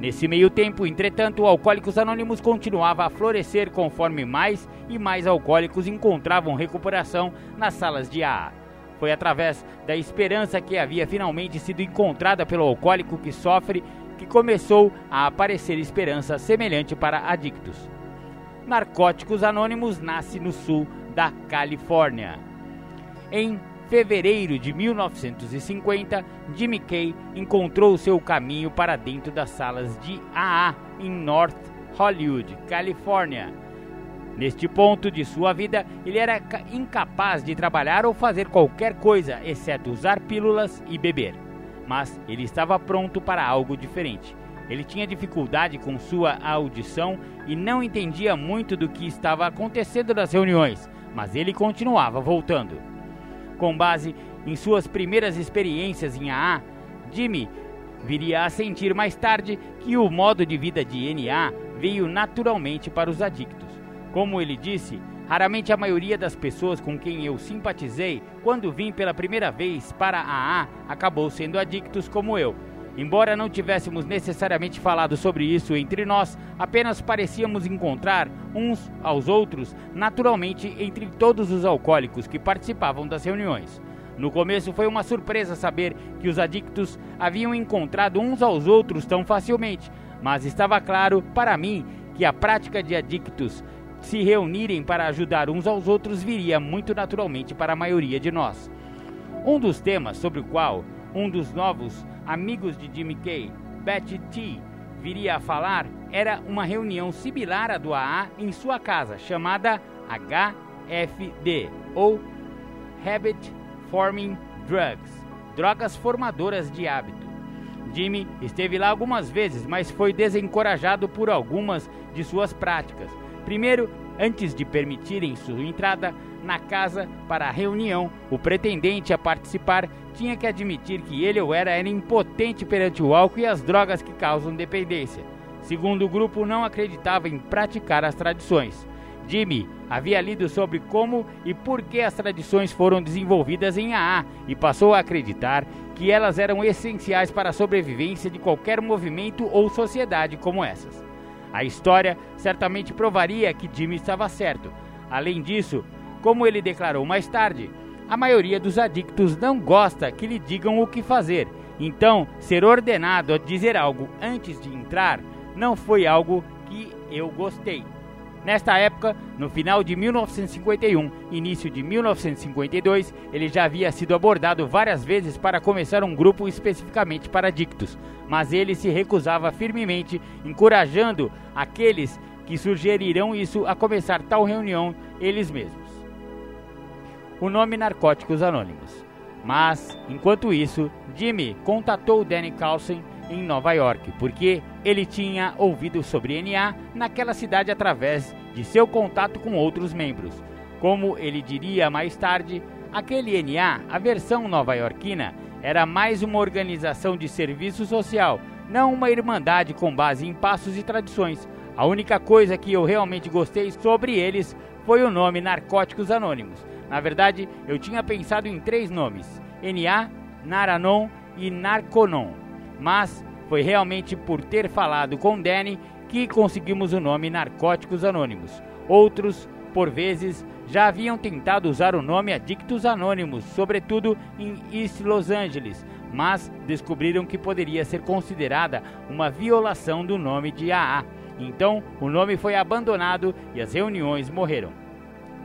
Nesse meio tempo, entretanto, o Alcoólicos Anônimos continuava a florescer conforme mais e mais alcoólicos encontravam recuperação nas salas de AA. Foi através da esperança que havia finalmente sido encontrada pelo alcoólico que sofre que começou a aparecer esperança semelhante para adictos. Narcóticos Anônimos nasce no sul da Califórnia. Em fevereiro de 1950, Jimmy Kay encontrou seu caminho para dentro das salas de AA em North Hollywood, Califórnia. Neste ponto de sua vida, ele era incapaz de trabalhar ou fazer qualquer coisa exceto usar pílulas e beber. Mas ele estava pronto para algo diferente. Ele tinha dificuldade com sua audição e não entendia muito do que estava acontecendo nas reuniões, mas ele continuava voltando. Com base em suas primeiras experiências em AA, Jimmy viria a sentir mais tarde que o modo de vida de NA veio naturalmente para os adictos. Como ele disse, raramente a maioria das pessoas com quem eu simpatizei quando vim pela primeira vez para AA acabou sendo adictos como eu Embora não tivéssemos necessariamente falado sobre isso entre nós, apenas parecíamos encontrar uns aos outros naturalmente entre todos os alcoólicos que participavam das reuniões. No começo foi uma surpresa saber que os adictos haviam encontrado uns aos outros tão facilmente, mas estava claro para mim que a prática de adictos se reunirem para ajudar uns aos outros viria muito naturalmente para a maioria de nós. Um dos temas sobre o qual um dos novos amigos de Jimmy Kay, Betty T, viria a falar era uma reunião similar à do AA em sua casa, chamada HFD, ou Habit Forming Drugs, drogas formadoras de hábito. Jimmy esteve lá algumas vezes, mas foi desencorajado por algumas de suas práticas. Primeiro, antes de permitirem sua entrada, na casa para a reunião, o pretendente a participar tinha que admitir que ele ou ela era impotente perante o álcool e as drogas que causam dependência. Segundo o grupo, não acreditava em praticar as tradições. Jimmy havia lido sobre como e por que as tradições foram desenvolvidas em AA e passou a acreditar que elas eram essenciais para a sobrevivência de qualquer movimento ou sociedade como essas. A história certamente provaria que Jimmy estava certo. Além disso, como ele declarou mais tarde, a maioria dos adictos não gosta que lhe digam o que fazer, então ser ordenado a dizer algo antes de entrar não foi algo que eu gostei. Nesta época, no final de 1951, início de 1952, ele já havia sido abordado várias vezes para começar um grupo especificamente para adictos, mas ele se recusava firmemente, encorajando aqueles que sugerirão isso a começar tal reunião eles mesmos o nome Narcóticos Anônimos. Mas, enquanto isso, Jimmy contatou Danny Carlson em Nova York, porque ele tinha ouvido sobre NA naquela cidade através de seu contato com outros membros. Como ele diria mais tarde, aquele NA, a versão nova-iorquina, era mais uma organização de serviço social, não uma irmandade com base em passos e tradições. A única coisa que eu realmente gostei sobre eles foi o nome Narcóticos Anônimos. Na verdade, eu tinha pensado em três nomes: NA, Naranon e Narconon. Mas foi realmente por ter falado com Danny que conseguimos o nome Narcóticos Anônimos. Outros, por vezes, já haviam tentado usar o nome Adictos Anônimos, sobretudo em East Los Angeles, mas descobriram que poderia ser considerada uma violação do nome de AA. Então, o nome foi abandonado e as reuniões morreram.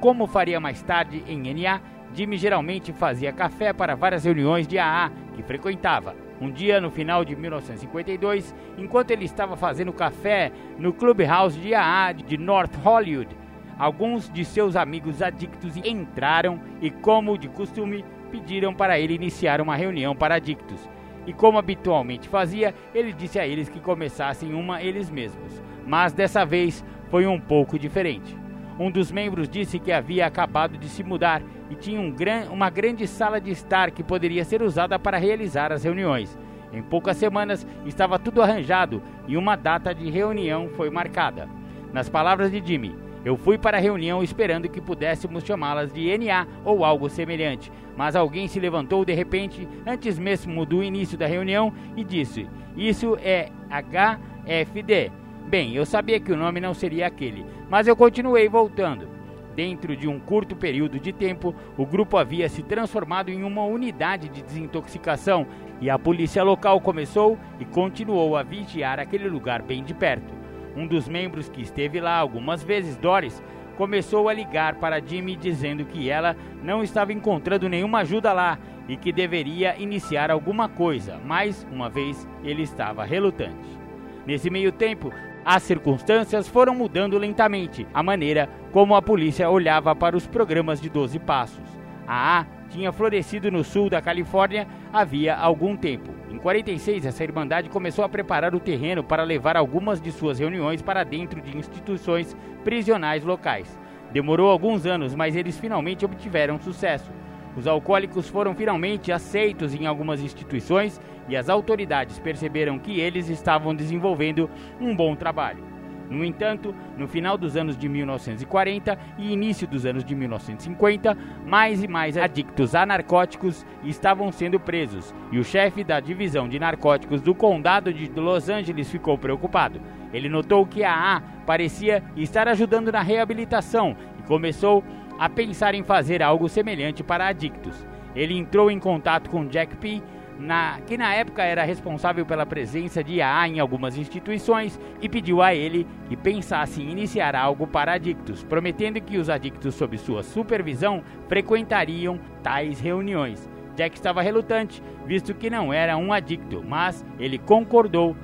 Como faria mais tarde em NA, Jimmy geralmente fazia café para várias reuniões de AA que frequentava. Um dia, no final de 1952, enquanto ele estava fazendo café no Clubhouse de AA de North Hollywood, alguns de seus amigos adictos entraram e, como de costume, pediram para ele iniciar uma reunião para adictos. E como habitualmente fazia, ele disse a eles que começassem uma eles mesmos. Mas dessa vez foi um pouco diferente. Um dos membros disse que havia acabado de se mudar e tinha um gran uma grande sala de estar que poderia ser usada para realizar as reuniões. Em poucas semanas estava tudo arranjado e uma data de reunião foi marcada. Nas palavras de Jimmy, eu fui para a reunião esperando que pudéssemos chamá-las de NA ou algo semelhante, mas alguém se levantou de repente, antes mesmo do início da reunião, e disse: Isso é HFD. Bem, eu sabia que o nome não seria aquele, mas eu continuei voltando. Dentro de um curto período de tempo, o grupo havia se transformado em uma unidade de desintoxicação e a polícia local começou e continuou a vigiar aquele lugar bem de perto. Um dos membros que esteve lá algumas vezes, Doris, começou a ligar para Jimmy dizendo que ela não estava encontrando nenhuma ajuda lá e que deveria iniciar alguma coisa, mas uma vez ele estava relutante. Nesse meio tempo, as circunstâncias foram mudando lentamente a maneira como a polícia olhava para os programas de 12 passos. A A tinha florescido no sul da Califórnia havia algum tempo. Em 46, essa irmandade começou a preparar o terreno para levar algumas de suas reuniões para dentro de instituições prisionais locais. Demorou alguns anos, mas eles finalmente obtiveram sucesso. Os alcoólicos foram finalmente aceitos em algumas instituições e as autoridades perceberam que eles estavam desenvolvendo um bom trabalho. No entanto, no final dos anos de 1940 e início dos anos de 1950, mais e mais adictos a narcóticos estavam sendo presos, e o chefe da divisão de narcóticos do condado de Los Angeles ficou preocupado. Ele notou que a A parecia estar ajudando na reabilitação e começou a pensar em fazer algo semelhante para adictos. Ele entrou em contato com Jack P., na, que na época era responsável pela presença de AA em algumas instituições, e pediu a ele que pensasse em iniciar algo para adictos, prometendo que os adictos, sob sua supervisão, frequentariam tais reuniões. Jack estava relutante, visto que não era um adicto, mas ele concordou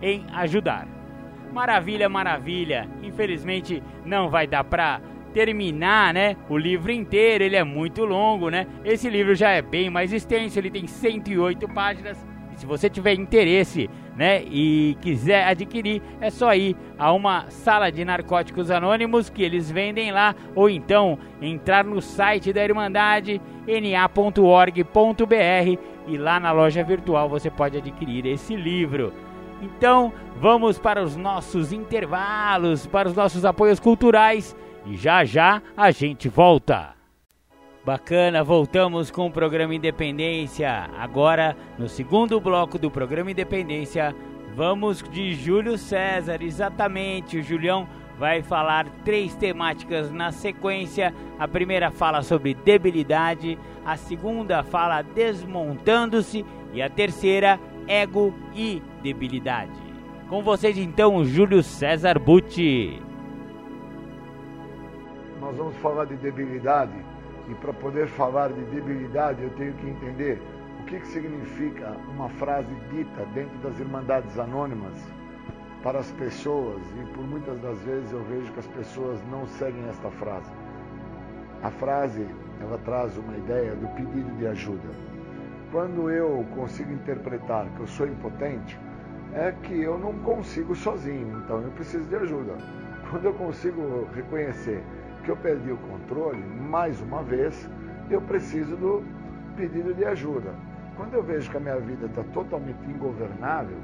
em ajudar. Maravilha, maravilha. Infelizmente não vai dar para terminar, né, o livro inteiro, ele é muito longo, né? Esse livro já é bem mais extenso, ele tem 108 páginas. E se você tiver interesse, né, e quiser adquirir, é só ir a uma sala de narcóticos anônimos que eles vendem lá, ou então entrar no site da Irmandade na.org.br e lá na loja virtual você pode adquirir esse livro. Então, vamos para os nossos intervalos, para os nossos apoios culturais e já já a gente volta. Bacana, voltamos com o programa Independência. Agora, no segundo bloco do programa Independência, vamos de Júlio César. Exatamente, o Julião vai falar três temáticas na sequência. A primeira fala sobre debilidade, a segunda fala desmontando-se e a terceira ego e debilidade. Com vocês então, Júlio César Butti nós vamos falar de debilidade e para poder falar de debilidade eu tenho que entender o que, que significa uma frase dita dentro das Irmandades Anônimas para as pessoas e por muitas das vezes eu vejo que as pessoas não seguem esta frase. A frase ela traz uma ideia do pedido de ajuda. Quando eu consigo interpretar que eu sou impotente, é que eu não consigo sozinho, então eu preciso de ajuda. Quando eu consigo reconhecer que eu perdi o controle, mais uma vez, eu preciso do pedido de ajuda. Quando eu vejo que a minha vida está totalmente ingovernável,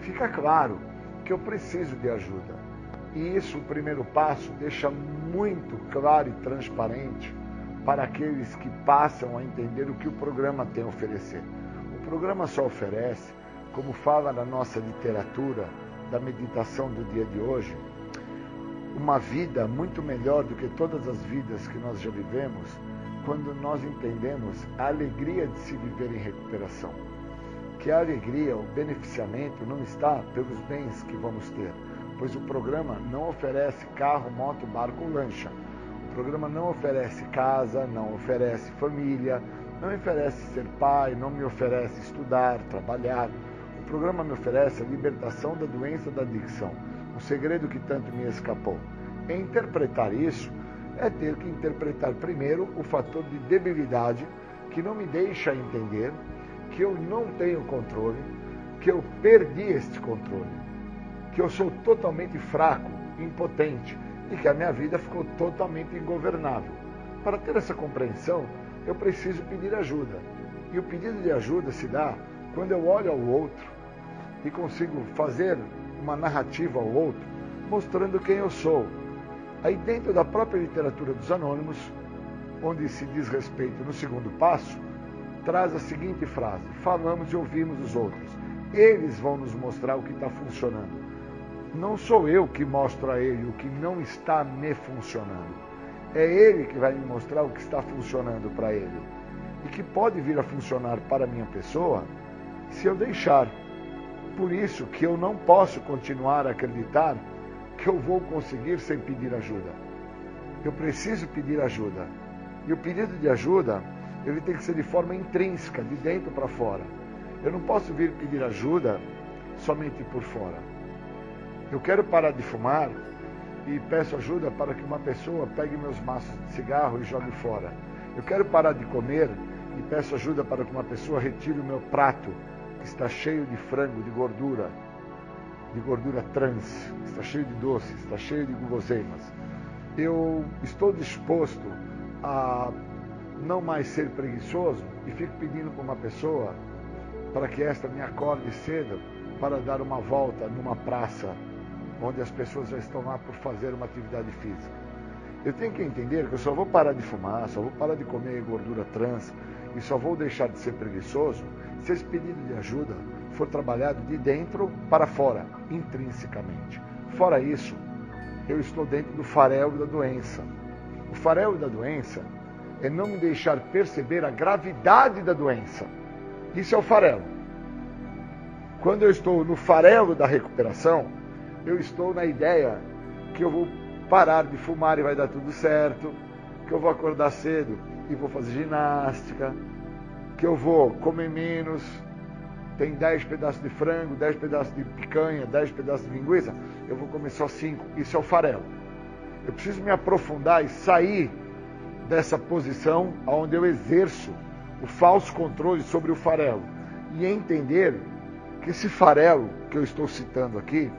fica claro que eu preciso de ajuda. E isso, o primeiro passo, deixa muito claro e transparente para aqueles que passam a entender o que o programa tem a oferecer. O programa só oferece, como fala na nossa literatura da meditação do dia de hoje, uma vida muito melhor do que todas as vidas que nós já vivemos quando nós entendemos a alegria de se viver em recuperação. Que a alegria, o beneficiamento não está pelos bens que vamos ter, pois o programa não oferece carro, moto, barco ou lancha. O programa não oferece casa, não oferece família, não oferece ser pai, não me oferece estudar, trabalhar. O programa me oferece a libertação da doença da adicção segredo que tanto me escapou. interpretar isso é ter que interpretar primeiro o fator de debilidade que não me deixa entender que eu não tenho controle, que eu perdi este controle, que eu sou totalmente fraco, impotente e que a minha vida ficou totalmente ingovernável. Para ter essa compreensão, eu preciso pedir ajuda. E o pedido de ajuda se dá quando eu olho ao outro e consigo fazer uma narrativa ao outro, mostrando quem eu sou. Aí, dentro da própria literatura dos Anônimos, onde se diz respeito no segundo passo, traz a seguinte frase: Falamos e ouvimos os outros. Eles vão nos mostrar o que está funcionando. Não sou eu que mostro a ele o que não está me funcionando. É ele que vai me mostrar o que está funcionando para ele. E que pode vir a funcionar para a minha pessoa se eu deixar. Por isso que eu não posso continuar a acreditar que eu vou conseguir sem pedir ajuda. Eu preciso pedir ajuda. E o pedido de ajuda, ele tem que ser de forma intrínseca, de dentro para fora. Eu não posso vir pedir ajuda somente por fora. Eu quero parar de fumar e peço ajuda para que uma pessoa pegue meus maços de cigarro e jogue fora. Eu quero parar de comer e peço ajuda para que uma pessoa retire o meu prato que está cheio de frango, de gordura, de gordura trans, está cheio de doces, está cheio de guloseimas. Eu estou disposto a não mais ser preguiçoso e fico pedindo para uma pessoa para que esta me acorde cedo para dar uma volta numa praça onde as pessoas já estão lá por fazer uma atividade física. Eu tenho que entender que eu só vou parar de fumar, só vou parar de comer gordura trans e só vou deixar de ser preguiçoso se esse pedido de ajuda for trabalhado de dentro para fora, intrinsecamente. Fora isso, eu estou dentro do farelo da doença. O farelo da doença é não me deixar perceber a gravidade da doença. Isso é o farelo. Quando eu estou no farelo da recuperação, eu estou na ideia que eu vou parar de fumar e vai dar tudo certo, que eu vou acordar cedo e vou fazer ginástica, que eu vou comer menos, tem 10 pedaços de frango, 10 pedaços de picanha, 10 pedaços de linguiça, eu vou comer só 5. Isso é o farelo. Eu preciso me aprofundar e sair dessa posição onde eu exerço o falso controle sobre o farelo e entender que esse farelo que eu estou citando aqui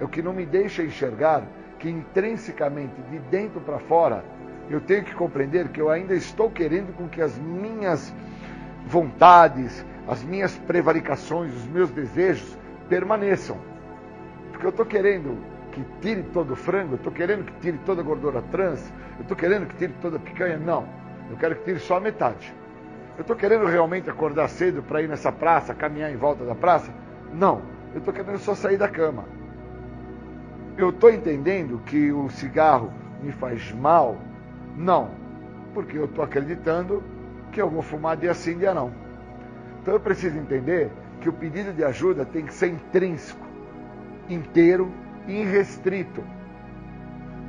é o que não me deixa enxergar que intrinsecamente, de dentro para fora, eu tenho que compreender que eu ainda estou querendo com que as minhas vontades, as minhas prevaricações, os meus desejos permaneçam. Porque eu estou querendo que tire todo o frango, eu estou querendo que tire toda a gordura trans, eu estou querendo que tire toda a picanha. Não, eu quero que tire só a metade. Eu estou querendo realmente acordar cedo para ir nessa praça, caminhar em volta da praça? Não, eu estou querendo só sair da cama. Eu estou entendendo que o cigarro me faz mal? Não, porque eu estou acreditando que eu vou fumar dia sim, dia não. Então eu preciso entender que o pedido de ajuda tem que ser intrínseco, inteiro e irrestrito.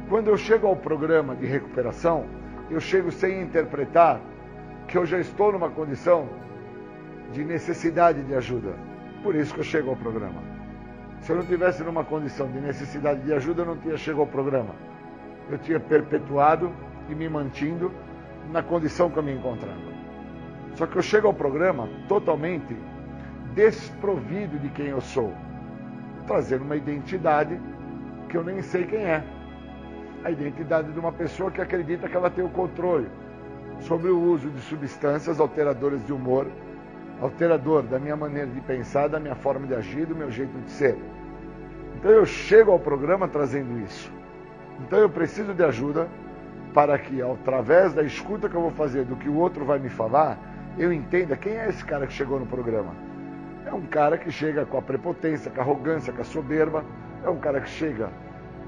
Quando eu chego ao programa de recuperação, eu chego sem interpretar que eu já estou numa condição de necessidade de ajuda. Por isso que eu chego ao programa. Se eu não tivesse numa condição de necessidade de ajuda, eu não tinha chegado ao programa. Eu tinha perpetuado e me mantido na condição que eu me encontrava. Só que eu chego ao programa totalmente desprovido de quem eu sou, trazendo uma identidade que eu nem sei quem é. A identidade de uma pessoa que acredita que ela tem o controle sobre o uso de substâncias alteradoras de humor, alterador da minha maneira de pensar, da minha forma de agir, do meu jeito de ser. Então eu chego ao programa trazendo isso. Então eu preciso de ajuda para que, através da escuta que eu vou fazer do que o outro vai me falar, eu entenda quem é esse cara que chegou no programa. É um cara que chega com a prepotência, com a arrogância, com a soberba, é um cara que chega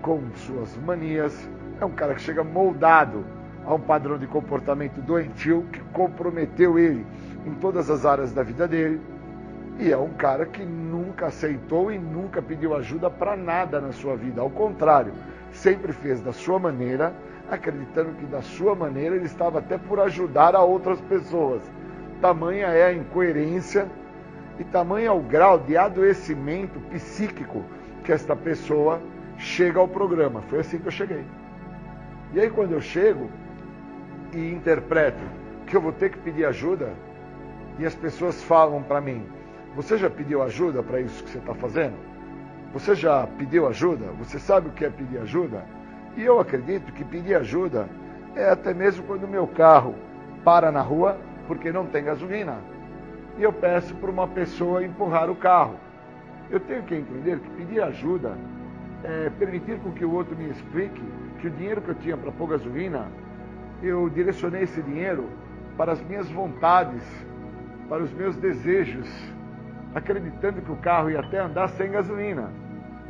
com suas manias, é um cara que chega moldado a um padrão de comportamento doentio que comprometeu ele em todas as áreas da vida dele. E é um cara que nunca aceitou e nunca pediu ajuda para nada na sua vida. Ao contrário, sempre fez da sua maneira acreditando que da sua maneira ele estava até por ajudar a outras pessoas. Tamanha é a incoerência e tamanho é o grau de adoecimento psíquico que esta pessoa chega ao programa. Foi assim que eu cheguei. E aí quando eu chego e interpreto que eu vou ter que pedir ajuda, e as pessoas falam para mim: Você já pediu ajuda para isso que você está fazendo? Você já pediu ajuda? Você sabe o que é pedir ajuda? E eu acredito que pedir ajuda é até mesmo quando o meu carro para na rua porque não tem gasolina. E eu peço para uma pessoa empurrar o carro. Eu tenho que entender que pedir ajuda é permitir com que o outro me explique que o dinheiro que eu tinha para pôr gasolina, eu direcionei esse dinheiro para as minhas vontades, para os meus desejos, acreditando que o carro ia até andar sem gasolina.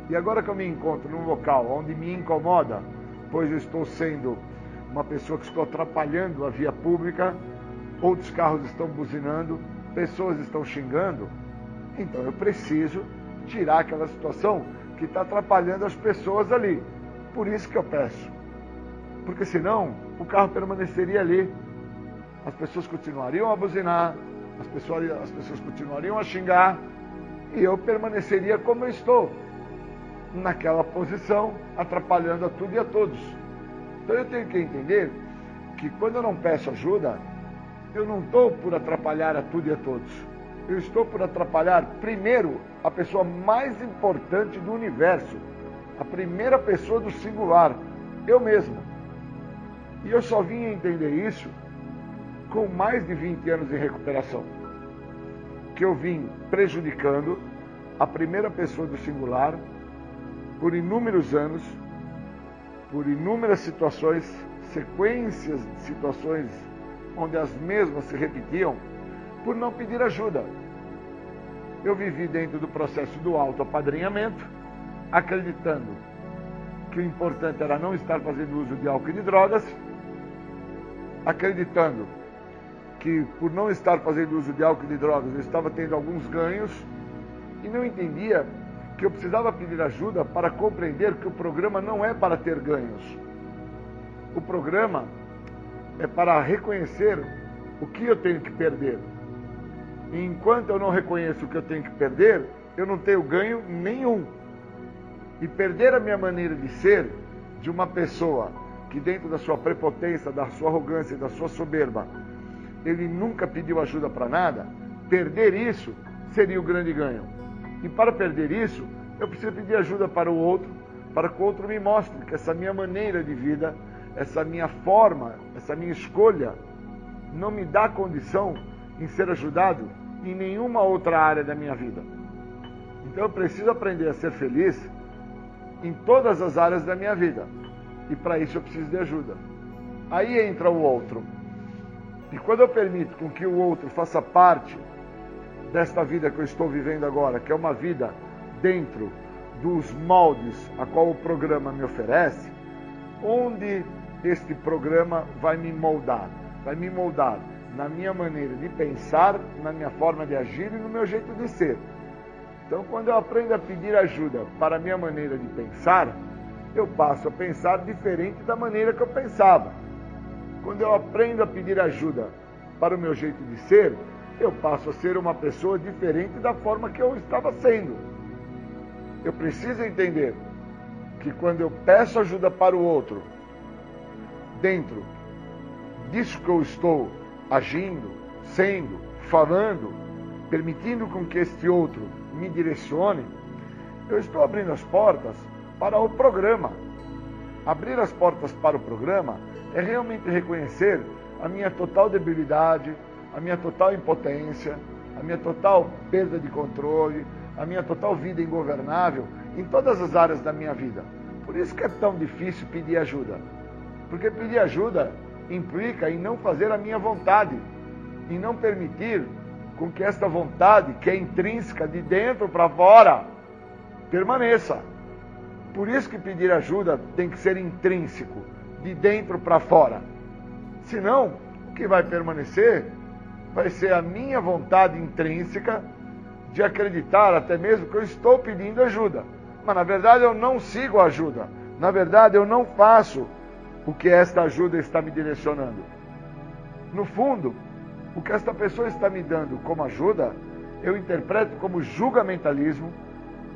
E agora que eu me encontro num local onde me incomoda, pois eu estou sendo uma pessoa que estou atrapalhando a via pública, outros carros estão buzinando, pessoas estão xingando, então eu preciso tirar aquela situação que está atrapalhando as pessoas ali. Por isso que eu peço. Porque senão o carro permaneceria ali. As pessoas continuariam a buzinar, as pessoas, as pessoas continuariam a xingar e eu permaneceria como eu estou, naquela posição, atrapalhando a tudo e a todos. Então eu tenho que entender que quando eu não peço ajuda, eu não estou por atrapalhar a tudo e a todos. Eu estou por atrapalhar, primeiro, a pessoa mais importante do universo, a primeira pessoa do singular, eu mesmo. E eu só vim entender isso com mais de 20 anos de recuperação. Que eu vim prejudicando a primeira pessoa do singular por inúmeros anos, por inúmeras situações, sequências de situações onde as mesmas se repetiam, por não pedir ajuda. Eu vivi dentro do processo do autoapadrinhamento, acreditando que o importante era não estar fazendo uso de álcool e de drogas, acreditando que por não estar fazendo uso de álcool e de drogas eu estava tendo alguns ganhos e não entendia que eu precisava pedir ajuda para compreender que o programa não é para ter ganhos. O programa é para reconhecer o que eu tenho que perder. E enquanto eu não reconheço o que eu tenho que perder, eu não tenho ganho nenhum. E perder a minha maneira de ser de uma pessoa que dentro da sua prepotência, da sua arrogância, da sua soberba, ele nunca pediu ajuda para nada, perder isso seria o grande ganho. E para perder isso, eu preciso pedir ajuda para o outro, para que o outro me mostre que essa minha maneira de vida, essa minha forma, essa minha escolha, não me dá condição em ser ajudado em nenhuma outra área da minha vida. Então eu preciso aprender a ser feliz em todas as áreas da minha vida. E para isso eu preciso de ajuda. Aí entra o outro. E quando eu permito com que o outro faça parte desta vida que eu estou vivendo agora, que é uma vida dentro dos moldes a qual o programa me oferece, onde este programa vai me moldar? Vai me moldar na minha maneira de pensar, na minha forma de agir e no meu jeito de ser. Então, quando eu aprendo a pedir ajuda para a minha maneira de pensar, eu passo a pensar diferente da maneira que eu pensava. Quando eu aprendo a pedir ajuda para o meu jeito de ser, eu passo a ser uma pessoa diferente da forma que eu estava sendo. Eu preciso entender que quando eu peço ajuda para o outro, dentro disso que eu estou agindo, sendo, falando, permitindo com que este outro me direcione, eu estou abrindo as portas para o programa. Abrir as portas para o programa é realmente reconhecer a minha total debilidade, a minha total impotência, a minha total perda de controle, a minha total vida ingovernável em todas as áreas da minha vida. Por isso que é tão difícil pedir ajuda. Porque pedir ajuda implica em não fazer a minha vontade, em não permitir com que esta vontade, que é intrínseca de dentro para fora, permaneça. Por isso que pedir ajuda tem que ser intrínseco, de dentro para fora. Senão, o que vai permanecer vai ser a minha vontade intrínseca de acreditar até mesmo que eu estou pedindo ajuda. Mas na verdade eu não sigo a ajuda. Na verdade eu não faço o que esta ajuda está me direcionando. No fundo, o que esta pessoa está me dando como ajuda, eu interpreto como julgamentalismo,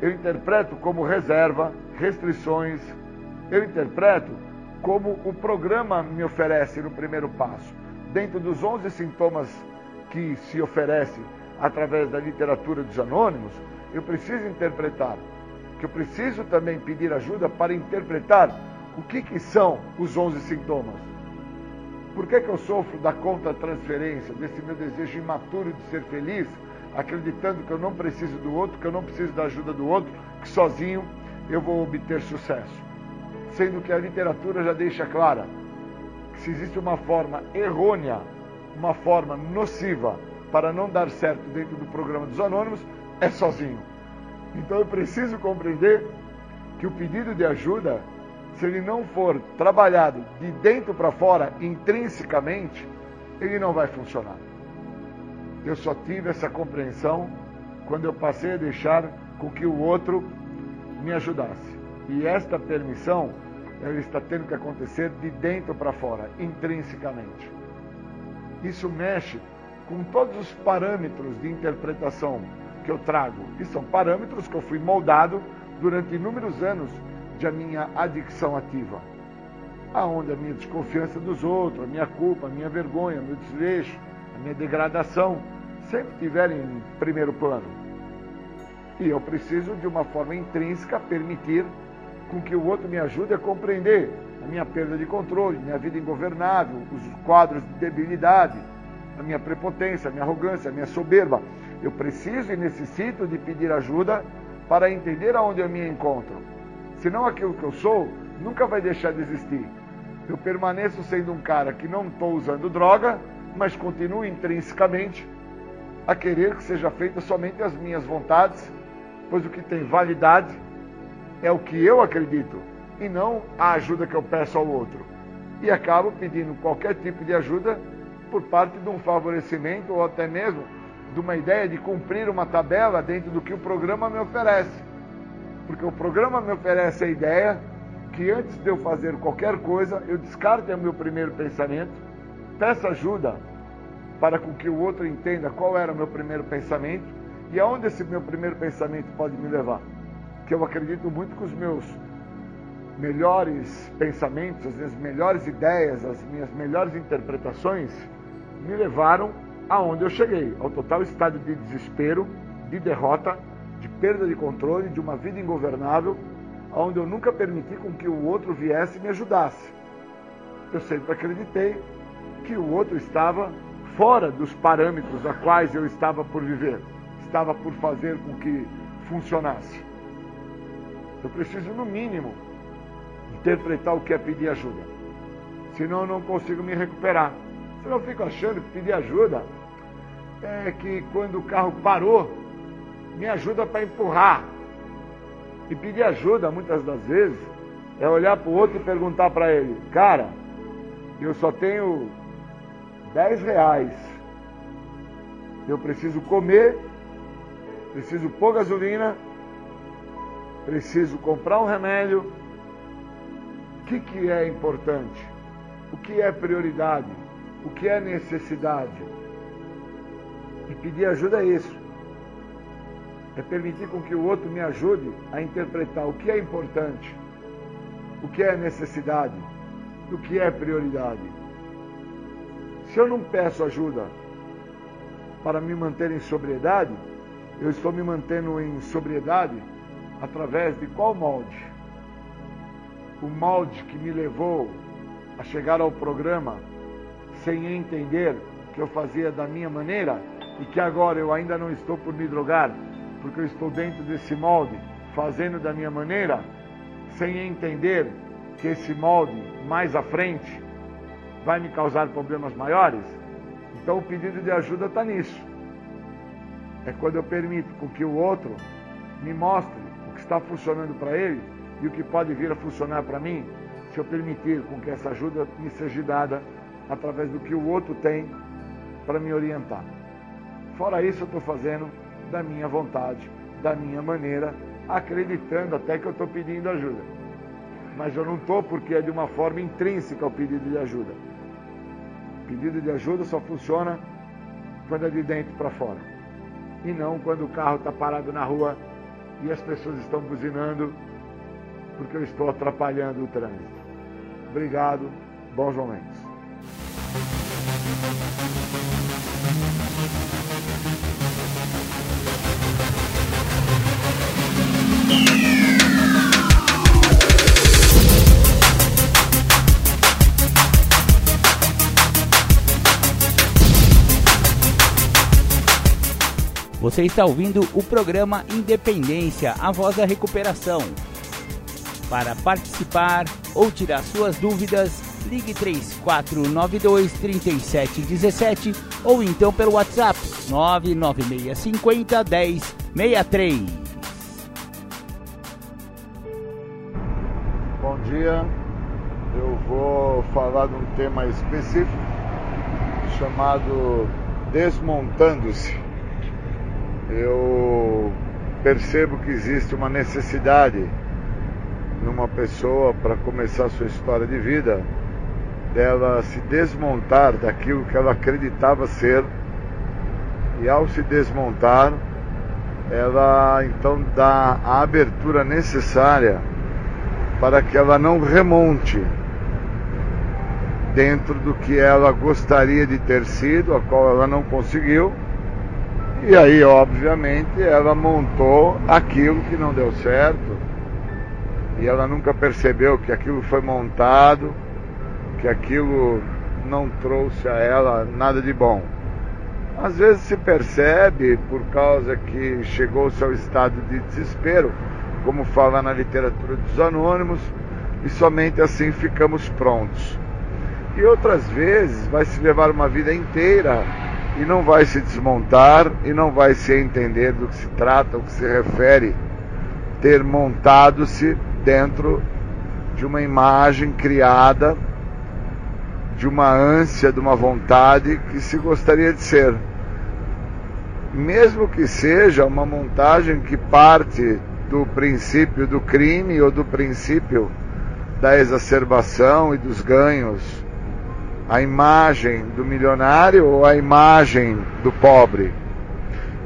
eu interpreto como reserva, restrições, eu interpreto como o programa me oferece no primeiro passo. Dentro dos 11 sintomas que se oferece através da literatura dos anônimos, eu preciso interpretar, que eu preciso também pedir ajuda para interpretar o que, que são os 11 sintomas. Por que, que eu sofro da contra-transferência, desse meu desejo imaturo de ser feliz, acreditando que eu não preciso do outro, que eu não preciso da ajuda do outro, que sozinho eu vou obter sucesso? Sendo que a literatura já deixa clara que se existe uma forma errônea, uma forma nociva para não dar certo dentro do programa dos anônimos, é sozinho. Então eu preciso compreender que o pedido de ajuda se ele não for trabalhado de dentro para fora, intrinsecamente, ele não vai funcionar. Eu só tive essa compreensão quando eu passei a deixar com que o outro me ajudasse. E esta permissão, ela está tendo que acontecer de dentro para fora, intrinsecamente. Isso mexe com todos os parâmetros de interpretação que eu trago. E são parâmetros que eu fui moldado durante inúmeros anos de a minha adicção ativa, aonde a minha desconfiança dos outros, a minha culpa, a minha vergonha, meu desleixo, a minha degradação sempre estiverem em primeiro plano. E eu preciso, de uma forma intrínseca, permitir com que o outro me ajude a compreender a minha perda de controle, minha vida ingovernável, os quadros de debilidade, a minha prepotência, a minha arrogância, a minha soberba. Eu preciso e necessito de pedir ajuda para entender aonde eu me encontro senão aquilo que eu sou nunca vai deixar de existir. Eu permaneço sendo um cara que não estou usando droga, mas continuo intrinsecamente a querer que seja feita somente as minhas vontades, pois o que tem validade é o que eu acredito e não a ajuda que eu peço ao outro. E acabo pedindo qualquer tipo de ajuda por parte de um favorecimento ou até mesmo de uma ideia de cumprir uma tabela dentro do que o programa me oferece. Porque o programa me oferece a ideia que antes de eu fazer qualquer coisa, eu descarte o meu primeiro pensamento, peço ajuda para que o outro entenda qual era o meu primeiro pensamento e aonde esse meu primeiro pensamento pode me levar. Que eu acredito muito que os meus melhores pensamentos, as minhas melhores ideias, as minhas melhores interpretações me levaram aonde eu cheguei, ao total estado de desespero, de derrota de perda de controle, de uma vida ingovernável, onde eu nunca permiti com que o outro viesse e me ajudasse. Eu sempre acreditei que o outro estava fora dos parâmetros a quais eu estava por viver, estava por fazer com que funcionasse. Eu preciso, no mínimo, interpretar o que é pedir ajuda. Senão eu não consigo me recuperar. Senão eu fico achando que pedir ajuda é que quando o carro parou, me ajuda para empurrar. E pedir ajuda, muitas das vezes, é olhar para o outro e perguntar para ele: Cara, eu só tenho 10 reais. Eu preciso comer, preciso pôr gasolina, preciso comprar um remédio. O que, que é importante? O que é prioridade? O que é necessidade? E pedir ajuda é isso é permitir com que o outro me ajude a interpretar o que é importante, o que é necessidade, o que é prioridade. Se eu não peço ajuda para me manter em sobriedade, eu estou me mantendo em sobriedade através de qual molde? O molde que me levou a chegar ao programa sem entender que eu fazia da minha maneira e que agora eu ainda não estou por me drogar, porque eu estou dentro desse molde, fazendo da minha maneira, sem entender que esse molde mais à frente vai me causar problemas maiores. Então o pedido de ajuda está nisso. É quando eu permito com que o outro me mostre o que está funcionando para ele e o que pode vir a funcionar para mim, se eu permitir com que essa ajuda me seja dada através do que o outro tem para me orientar. Fora isso, eu estou fazendo da minha vontade, da minha maneira, acreditando até que eu estou pedindo ajuda. Mas eu não estou porque é de uma forma intrínseca o pedido de ajuda. O pedido de ajuda só funciona quando é de dentro para fora. E não quando o carro está parado na rua e as pessoas estão buzinando porque eu estou atrapalhando o trânsito. Obrigado, bons momentos. Você está ouvindo o programa Independência, a voz da recuperação. Para participar ou tirar suas dúvidas, ligue 3492 3717 ou então pelo WhatsApp 99650 1063. Bom dia, eu vou falar de um tema específico chamado Desmontando-se eu percebo que existe uma necessidade numa pessoa para começar sua história de vida dela se desmontar daquilo que ela acreditava ser. E ao se desmontar ela então dá a abertura necessária para que ela não remonte dentro do que ela gostaria de ter sido, a qual ela não conseguiu e aí, obviamente, ela montou aquilo que não deu certo. E ela nunca percebeu que aquilo foi montado, que aquilo não trouxe a ela nada de bom. Às vezes se percebe por causa que chegou-se ao estado de desespero, como fala na literatura dos anônimos, e somente assim ficamos prontos. E outras vezes vai se levar uma vida inteira e não vai se desmontar e não vai se entender do que se trata, o que se refere ter montado-se dentro de uma imagem criada, de uma ânsia, de uma vontade que se gostaria de ser. Mesmo que seja uma montagem que parte do princípio do crime ou do princípio da exacerbação e dos ganhos a imagem do milionário ou a imagem do pobre.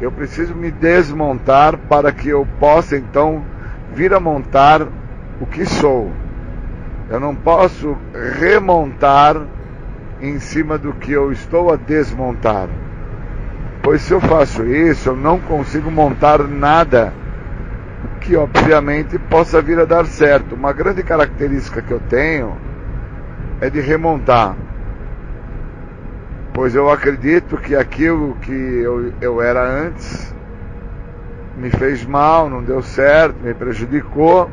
Eu preciso me desmontar para que eu possa então vir a montar o que sou. Eu não posso remontar em cima do que eu estou a desmontar. Pois se eu faço isso, eu não consigo montar nada que obviamente possa vir a dar certo. Uma grande característica que eu tenho é de remontar pois eu acredito que aquilo que eu, eu era antes me fez mal, não deu certo, me prejudicou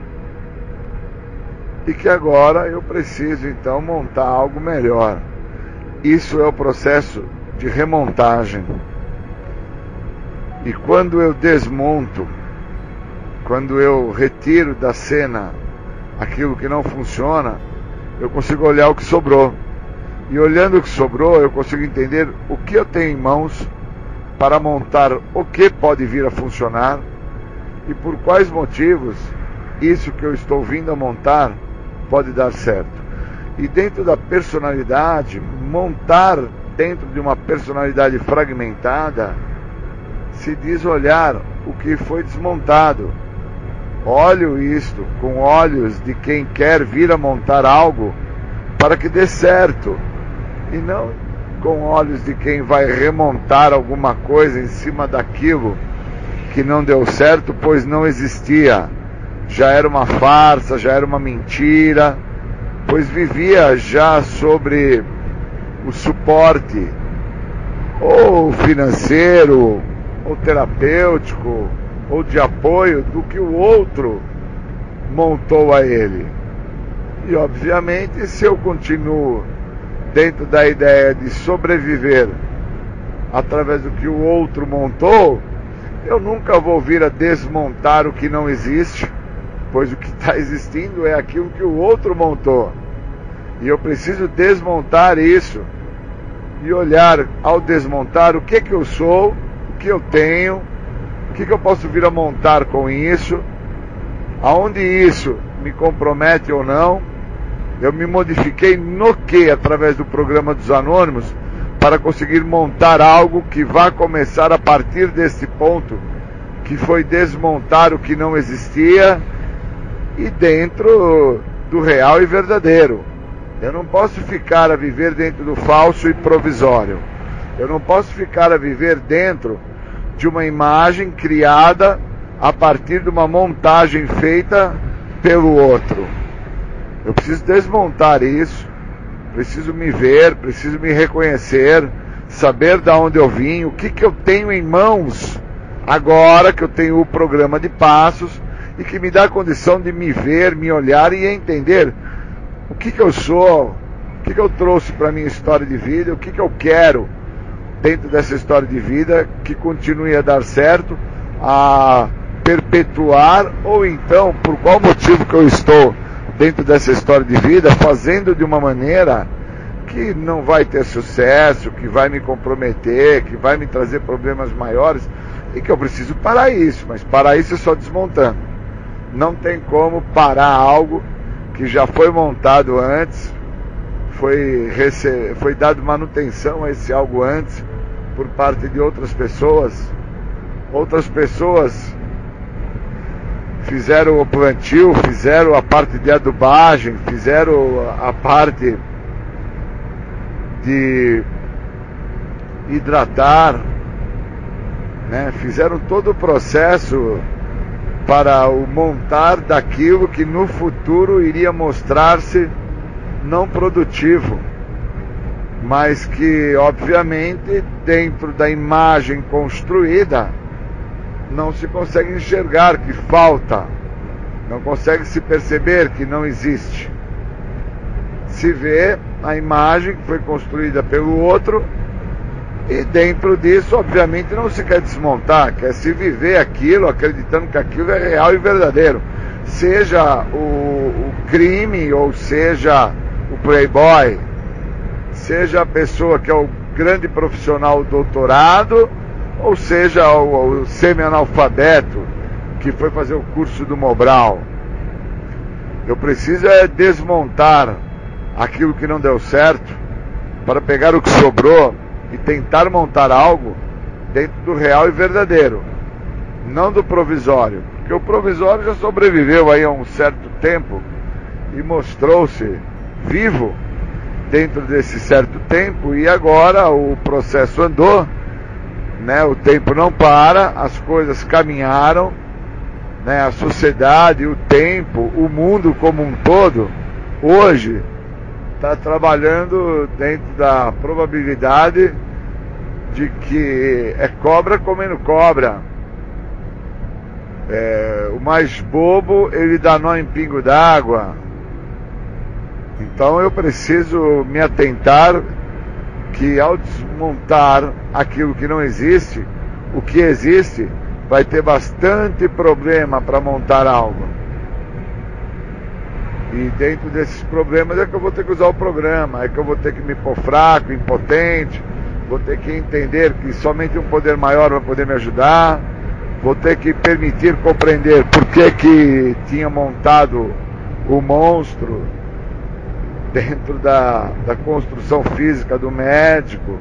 e que agora eu preciso então montar algo melhor. Isso é o processo de remontagem. E quando eu desmonto, quando eu retiro da cena aquilo que não funciona, eu consigo olhar o que sobrou. E olhando o que sobrou, eu consigo entender o que eu tenho em mãos para montar o que pode vir a funcionar e por quais motivos isso que eu estou vindo a montar pode dar certo. E dentro da personalidade, montar dentro de uma personalidade fragmentada, se diz olhar o que foi desmontado. Olho isto com olhos de quem quer vir a montar algo para que dê certo e não com olhos de quem vai remontar alguma coisa em cima daquilo que não deu certo, pois não existia. Já era uma farsa, já era uma mentira, pois vivia já sobre o suporte ou financeiro, ou terapêutico, ou de apoio do que o outro montou a ele. E obviamente, se eu continuo dentro da ideia de sobreviver através do que o outro montou, eu nunca vou vir a desmontar o que não existe, pois o que está existindo é aquilo que o outro montou. E eu preciso desmontar isso e olhar ao desmontar o que que eu sou, o que eu tenho, o que que eu posso vir a montar com isso, aonde isso me compromete ou não eu me modifiquei no que através do programa dos anônimos para conseguir montar algo que vá começar a partir desse ponto, que foi desmontar o que não existia e dentro do real e verdadeiro. Eu não posso ficar a viver dentro do falso e provisório. Eu não posso ficar a viver dentro de uma imagem criada a partir de uma montagem feita pelo outro. Eu preciso desmontar isso, preciso me ver, preciso me reconhecer, saber de onde eu vim, o que, que eu tenho em mãos agora que eu tenho o programa de passos e que me dá a condição de me ver, me olhar e entender o que, que eu sou, o que, que eu trouxe para a minha história de vida, o que, que eu quero dentro dessa história de vida que continue a dar certo, a perpetuar, ou então, por qual motivo que eu estou dentro dessa história de vida, fazendo de uma maneira que não vai ter sucesso, que vai me comprometer, que vai me trazer problemas maiores e que eu preciso parar isso, mas parar isso é só desmontando. Não tem como parar algo que já foi montado antes, foi, rece... foi dado manutenção a esse algo antes por parte de outras pessoas. Outras pessoas fizeram o plantio, fizeram a parte de adubagem, fizeram a parte de hidratar, né? fizeram todo o processo para o montar daquilo que no futuro iria mostrar-se não produtivo, mas que, obviamente, dentro da imagem construída, não se consegue enxergar que falta, não consegue se perceber que não existe. Se vê a imagem que foi construída pelo outro e dentro disso, obviamente, não se quer desmontar, quer se viver aquilo, acreditando que aquilo é real e verdadeiro. Seja o, o crime, ou seja o playboy, seja a pessoa que é o grande profissional doutorado, ou seja o, semi-analfabeto que foi fazer o curso do Mobral. Eu preciso é desmontar aquilo que não deu certo para pegar o que sobrou e tentar montar algo dentro do real e verdadeiro, não do provisório, porque o provisório já sobreviveu aí há um certo tempo e mostrou-se vivo dentro desse certo tempo e agora o processo andou, né? O tempo não para, as coisas caminharam, né? A sociedade, o tempo, o mundo como um todo, hoje está trabalhando dentro da probabilidade de que é cobra comendo cobra. É, o mais bobo, ele dá nó em pingo d'água. Então eu preciso me atentar que ao desmontar aquilo que não existe, o que existe vai ter bastante problema para montar algo. E dentro desses problemas é que eu vou ter que usar o programa, é que eu vou ter que me pôr fraco, impotente, vou ter que entender que somente um poder maior vai poder me ajudar, vou ter que permitir compreender por que, que tinha montado o monstro dentro da, da construção física do médico,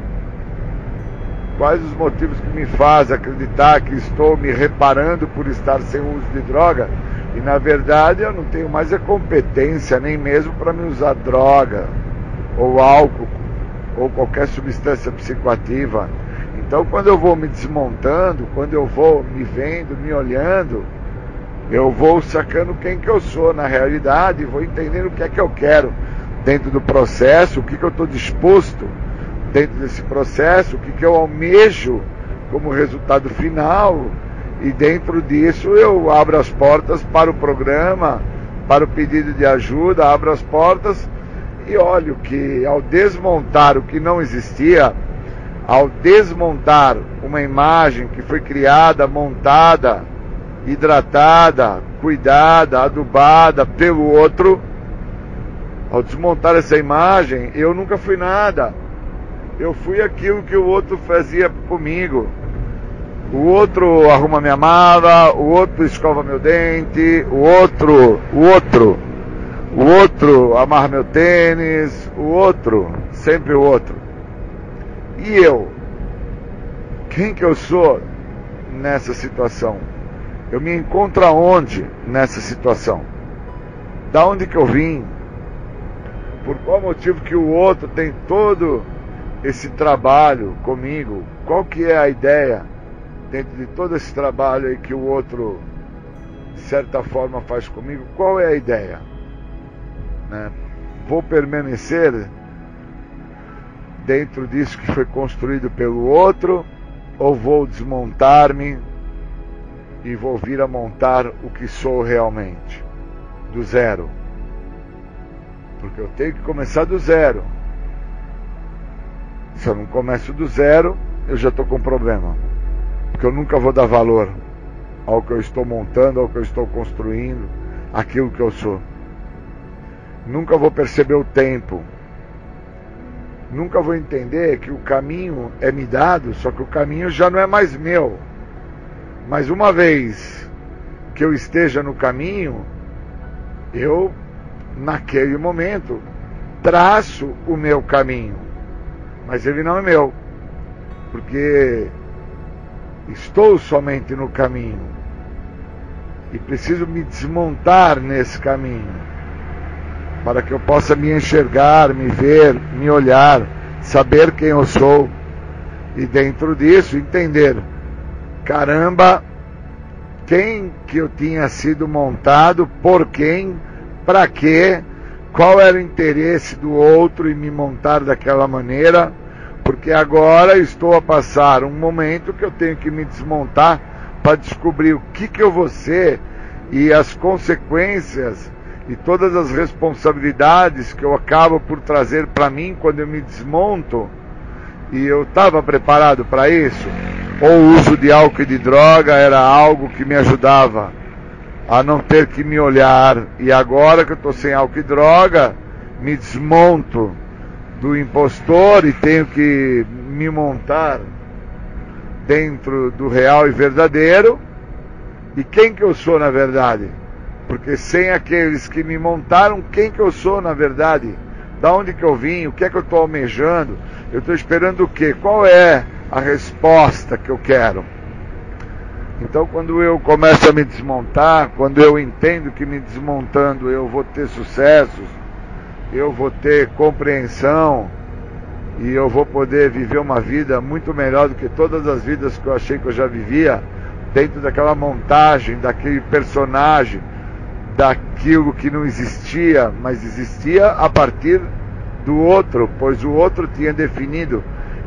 quais os motivos que me fazem acreditar que estou me reparando por estar sem uso de droga? E na verdade eu não tenho mais a competência nem mesmo para me usar droga ou álcool ou qualquer substância psicoativa. Então quando eu vou me desmontando, quando eu vou me vendo, me olhando, eu vou sacando quem que eu sou na realidade, vou entendendo o que é que eu quero dentro do processo, o que, que eu estou disposto dentro desse processo, o que, que eu almejo como resultado final, e dentro disso eu abro as portas para o programa, para o pedido de ajuda, abro as portas e olho que ao desmontar o que não existia, ao desmontar uma imagem que foi criada, montada, hidratada, cuidada, adubada pelo outro, ao desmontar essa imagem, eu nunca fui nada. Eu fui aquilo que o outro fazia comigo o outro arruma minha mala, o outro escova meu dente, o outro, o outro, o outro amarra meu tênis, o outro, sempre o outro. E eu? Quem que eu sou nessa situação? Eu me encontro aonde nessa situação? Da onde que eu vim? Por qual motivo que o outro tem todo esse trabalho comigo? Qual que é a ideia dentro de todo esse trabalho aí que o outro de certa forma faz comigo? Qual é a ideia? Né? Vou permanecer dentro disso que foi construído pelo outro ou vou desmontar-me e vou vir a montar o que sou realmente, do zero. Porque eu tenho que começar do zero. Se eu não começo do zero, eu já estou com problema. Porque eu nunca vou dar valor ao que eu estou montando, ao que eu estou construindo, aquilo que eu sou. Nunca vou perceber o tempo. Nunca vou entender que o caminho é me dado, só que o caminho já não é mais meu. Mas uma vez que eu esteja no caminho, eu, naquele momento, traço o meu caminho. Mas ele não é meu, porque estou somente no caminho e preciso me desmontar nesse caminho para que eu possa me enxergar, me ver, me olhar, saber quem eu sou e dentro disso entender caramba, quem que eu tinha sido montado, por quem, para quê, qual era o interesse do outro em me montar daquela maneira, porque agora estou a passar um momento que eu tenho que me desmontar para descobrir o que, que eu vou ser e as consequências e todas as responsabilidades que eu acabo por trazer para mim quando eu me desmonto. E eu estava preparado para isso? Ou o uso de álcool e de droga era algo que me ajudava a não ter que me olhar. E agora que eu estou sem álcool e droga, me desmonto do impostor e tenho que me montar dentro do real e verdadeiro. E quem que eu sou na verdade? Porque sem aqueles que me montaram, quem que eu sou na verdade? Da onde que eu vim? O que é que eu estou almejando? Eu estou esperando o quê? Qual é a resposta que eu quero. Então, quando eu começo a me desmontar, quando eu entendo que me desmontando eu vou ter sucessos, eu vou ter compreensão e eu vou poder viver uma vida muito melhor do que todas as vidas que eu achei que eu já vivia, dentro daquela montagem, daquele personagem, daquilo que não existia, mas existia a partir do outro, pois o outro tinha definido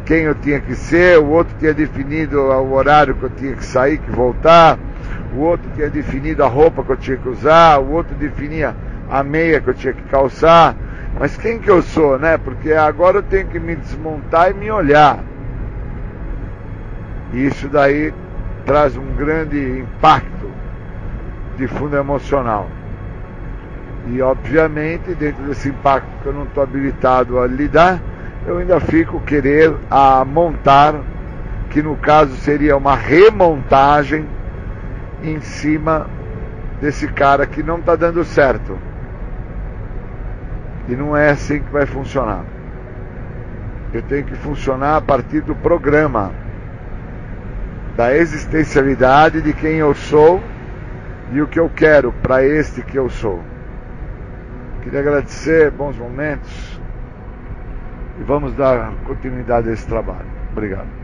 quem eu tinha que ser, o outro tinha definido o horário que eu tinha que sair, que voltar, o outro tinha definido a roupa que eu tinha que usar, o outro definia a meia que eu tinha que calçar. Mas quem que eu sou, né? Porque agora eu tenho que me desmontar e me olhar. E isso daí traz um grande impacto de fundo emocional. E obviamente, dentro desse impacto que eu não estou habilitado a lidar, eu ainda fico querer a montar, que no caso seria uma remontagem em cima desse cara que não está dando certo. E não é assim que vai funcionar. Eu tenho que funcionar a partir do programa, da existencialidade de quem eu sou e o que eu quero para este que eu sou. Queria agradecer, bons momentos e vamos dar continuidade a esse trabalho. Obrigado.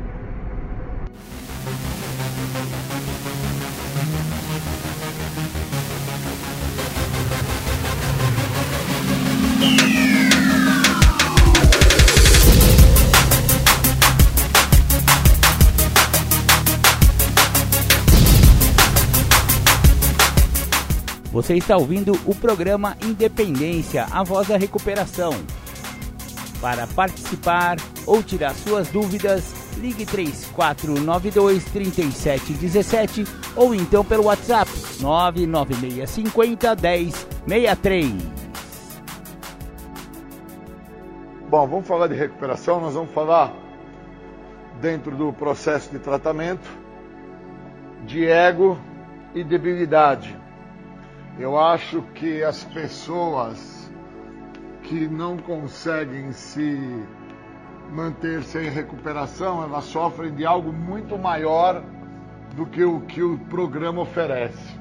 Você está ouvindo o programa Independência, a voz da recuperação. Para participar ou tirar suas dúvidas, ligue 3492 3717 ou então pelo WhatsApp 99650 1063. Bom, vamos falar de recuperação, nós vamos falar dentro do processo de tratamento de ego e debilidade. Eu acho que as pessoas que não conseguem se manter sem recuperação, elas sofrem de algo muito maior do que o que o programa oferece.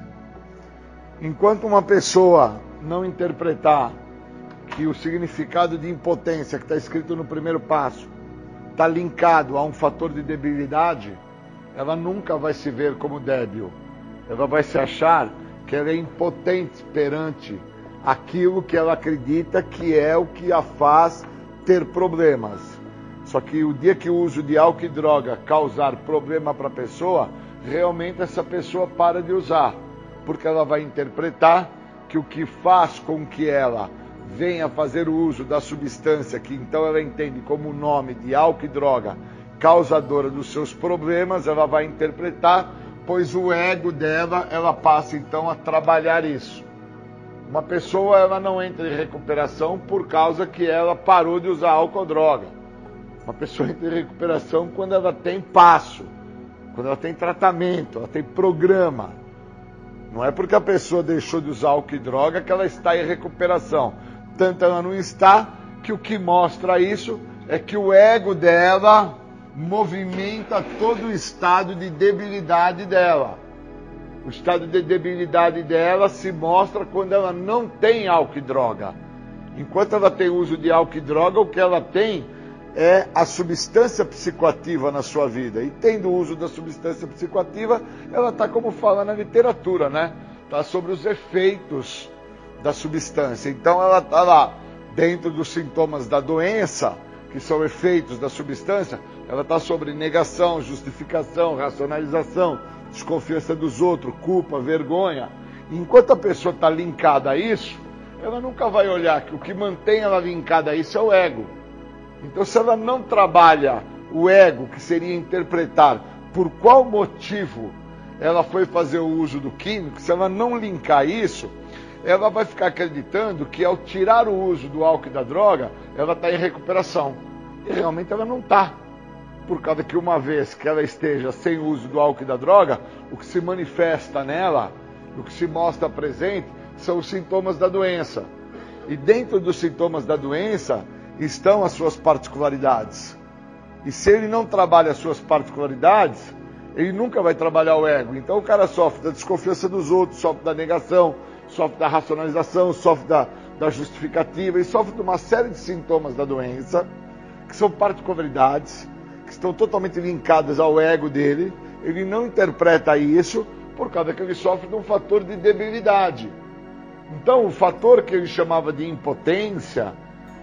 Enquanto uma pessoa não interpretar que o significado de impotência que está escrito no primeiro passo está linkado a um fator de debilidade, ela nunca vai se ver como débil. Ela vai se achar que ela é impotente perante aquilo que ela acredita que é o que a faz ter problemas. Só que o dia que o uso de álcool e droga causar problema para a pessoa, realmente essa pessoa para de usar, porque ela vai interpretar que o que faz com que ela venha fazer o uso da substância que então ela entende como o nome de álcool e droga causadora dos seus problemas, ela vai interpretar, pois o ego dela, ela passa então a trabalhar isso. Uma pessoa ela não entra em recuperação por causa que ela parou de usar álcool ou droga. Uma pessoa <laughs> entra em recuperação quando ela tem passo, quando ela tem tratamento, ela tem programa. Não é porque a pessoa deixou de usar álcool e droga que ela está em recuperação. Tanto ela não está, que o que mostra isso é que o ego dela movimenta todo o estado de debilidade dela. O estado de debilidade dela se mostra quando ela não tem álcool e droga. Enquanto ela tem uso de álcool e droga, o que ela tem é a substância psicoativa na sua vida. E tendo uso da substância psicoativa, ela está como fala na literatura, né? Está sobre os efeitos da substância. Então ela está lá dentro dos sintomas da doença, que são efeitos da substância, ela está sobre negação, justificação, racionalização, desconfiança dos outros, culpa, vergonha. Enquanto a pessoa está linkada a isso, ela nunca vai olhar que o que mantém ela linkada a isso é o ego. Então, se ela não trabalha o ego, que seria interpretar por qual motivo ela foi fazer o uso do químico, se ela não linkar isso, ela vai ficar acreditando que ao tirar o uso do álcool e da droga, ela está em recuperação. E realmente ela não está por causa que uma vez que ela esteja sem uso do álcool e da droga, o que se manifesta nela, o que se mostra presente, são os sintomas da doença. E dentro dos sintomas da doença estão as suas particularidades. E se ele não trabalha as suas particularidades, ele nunca vai trabalhar o ego. Então o cara sofre da desconfiança dos outros, sofre da negação, sofre da racionalização, sofre da, da justificativa e sofre de uma série de sintomas da doença, que são particularidades que estão totalmente linkadas ao ego dele, ele não interpreta isso por causa que ele sofre de um fator de debilidade. Então, o fator que ele chamava de impotência,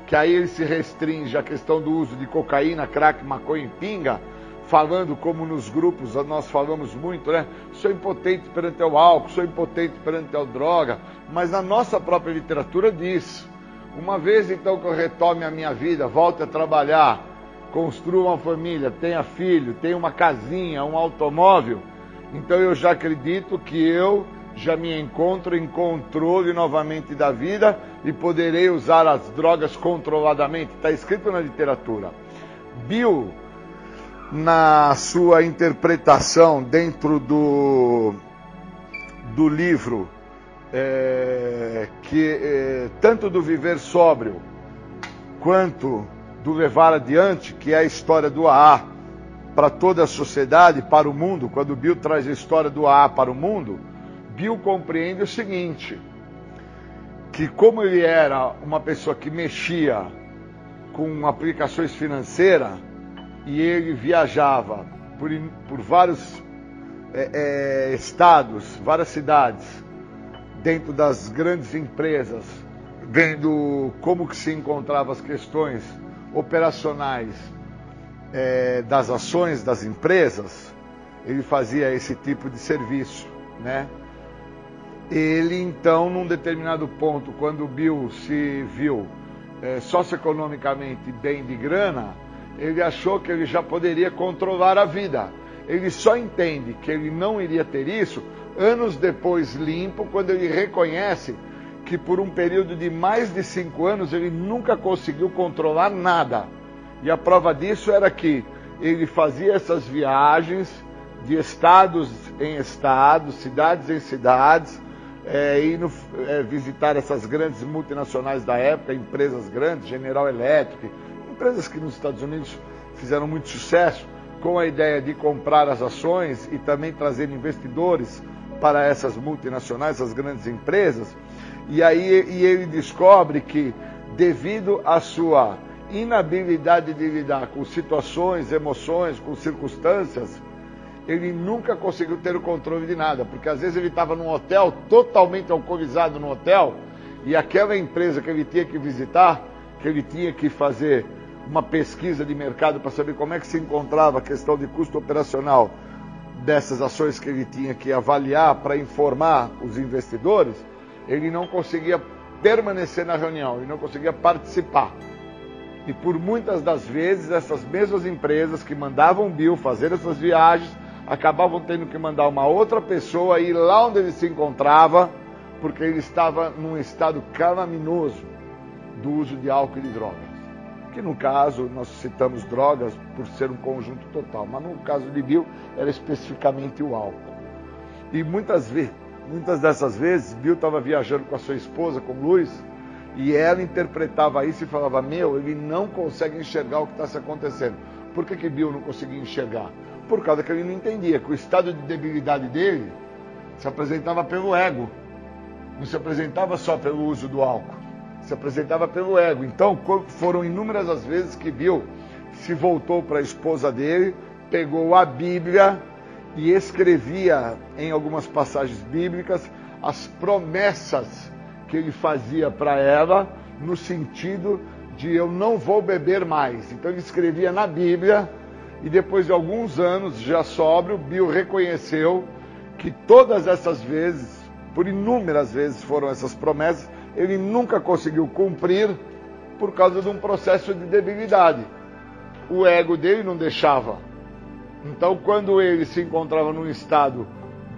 que aí ele se restringe à questão do uso de cocaína, crack, maconha e pinga, falando como nos grupos nós falamos muito, né? Sou impotente perante o álcool, sou impotente perante a droga, mas na nossa própria literatura diz: uma vez então que eu retome a minha vida, volte a trabalhar, construa uma família, tenha filho, tenha uma casinha, um automóvel, então eu já acredito que eu já me encontro em controle novamente da vida e poderei usar as drogas controladamente. Está escrito na literatura. Bill, na sua interpretação dentro do, do livro, é, que é, tanto do viver sóbrio quanto do levar adiante, que é a história do AA para toda a sociedade, para o mundo, quando Bill traz a história do AA para o mundo, Bill compreende o seguinte: que como ele era uma pessoa que mexia com aplicações financeiras e ele viajava por, por vários é, é, estados, várias cidades, dentro das grandes empresas, vendo como que se encontravam as questões operacionais é, das ações das empresas, ele fazia esse tipo de serviço, né? Ele então, num determinado ponto, quando o Bill se viu é, socioeconomicamente bem de grana, ele achou que ele já poderia controlar a vida. Ele só entende que ele não iria ter isso anos depois limpo, quando ele reconhece que por um período de mais de cinco anos ele nunca conseguiu controlar nada. E a prova disso era que ele fazia essas viagens de estados em estados, cidades em cidades, é, indo é, visitar essas grandes multinacionais da época, empresas grandes, General Electric, empresas que nos Estados Unidos fizeram muito sucesso, com a ideia de comprar as ações e também trazer investidores para essas multinacionais, essas grandes empresas. E aí e ele descobre que, devido à sua inabilidade de lidar com situações, emoções, com circunstâncias, ele nunca conseguiu ter o controle de nada, porque às vezes ele estava num hotel, totalmente alcoolizado no hotel, e aquela empresa que ele tinha que visitar, que ele tinha que fazer uma pesquisa de mercado para saber como é que se encontrava a questão de custo operacional dessas ações que ele tinha que avaliar para informar os investidores, ele não conseguia permanecer na reunião, ele não conseguia participar. E por muitas das vezes, essas mesmas empresas que mandavam o Bill fazer essas viagens acabavam tendo que mandar uma outra pessoa ir lá onde ele se encontrava, porque ele estava num estado calaminoso do uso de álcool e de drogas. Que no caso, nós citamos drogas por ser um conjunto total, mas no caso de Bill era especificamente o álcool. E muitas vezes, muitas dessas vezes, Bill estava viajando com a sua esposa, com Luiz, e ela interpretava isso e falava: Meu, ele não consegue enxergar o que está se acontecendo. Por que, que Bill não conseguia enxergar? por causa que ele não entendia que o estado de debilidade dele se apresentava pelo ego, não se apresentava só pelo uso do álcool, se apresentava pelo ego. Então foram inúmeras as vezes que Bill se voltou para a esposa dele, pegou a Bíblia e escrevia em algumas passagens bíblicas as promessas que ele fazia para ela no sentido de eu não vou beber mais. Então ele escrevia na Bíblia e depois de alguns anos, já sóbrio, Bill reconheceu que todas essas vezes, por inúmeras vezes foram essas promessas, ele nunca conseguiu cumprir por causa de um processo de debilidade. O ego dele não deixava. Então, quando ele se encontrava num estado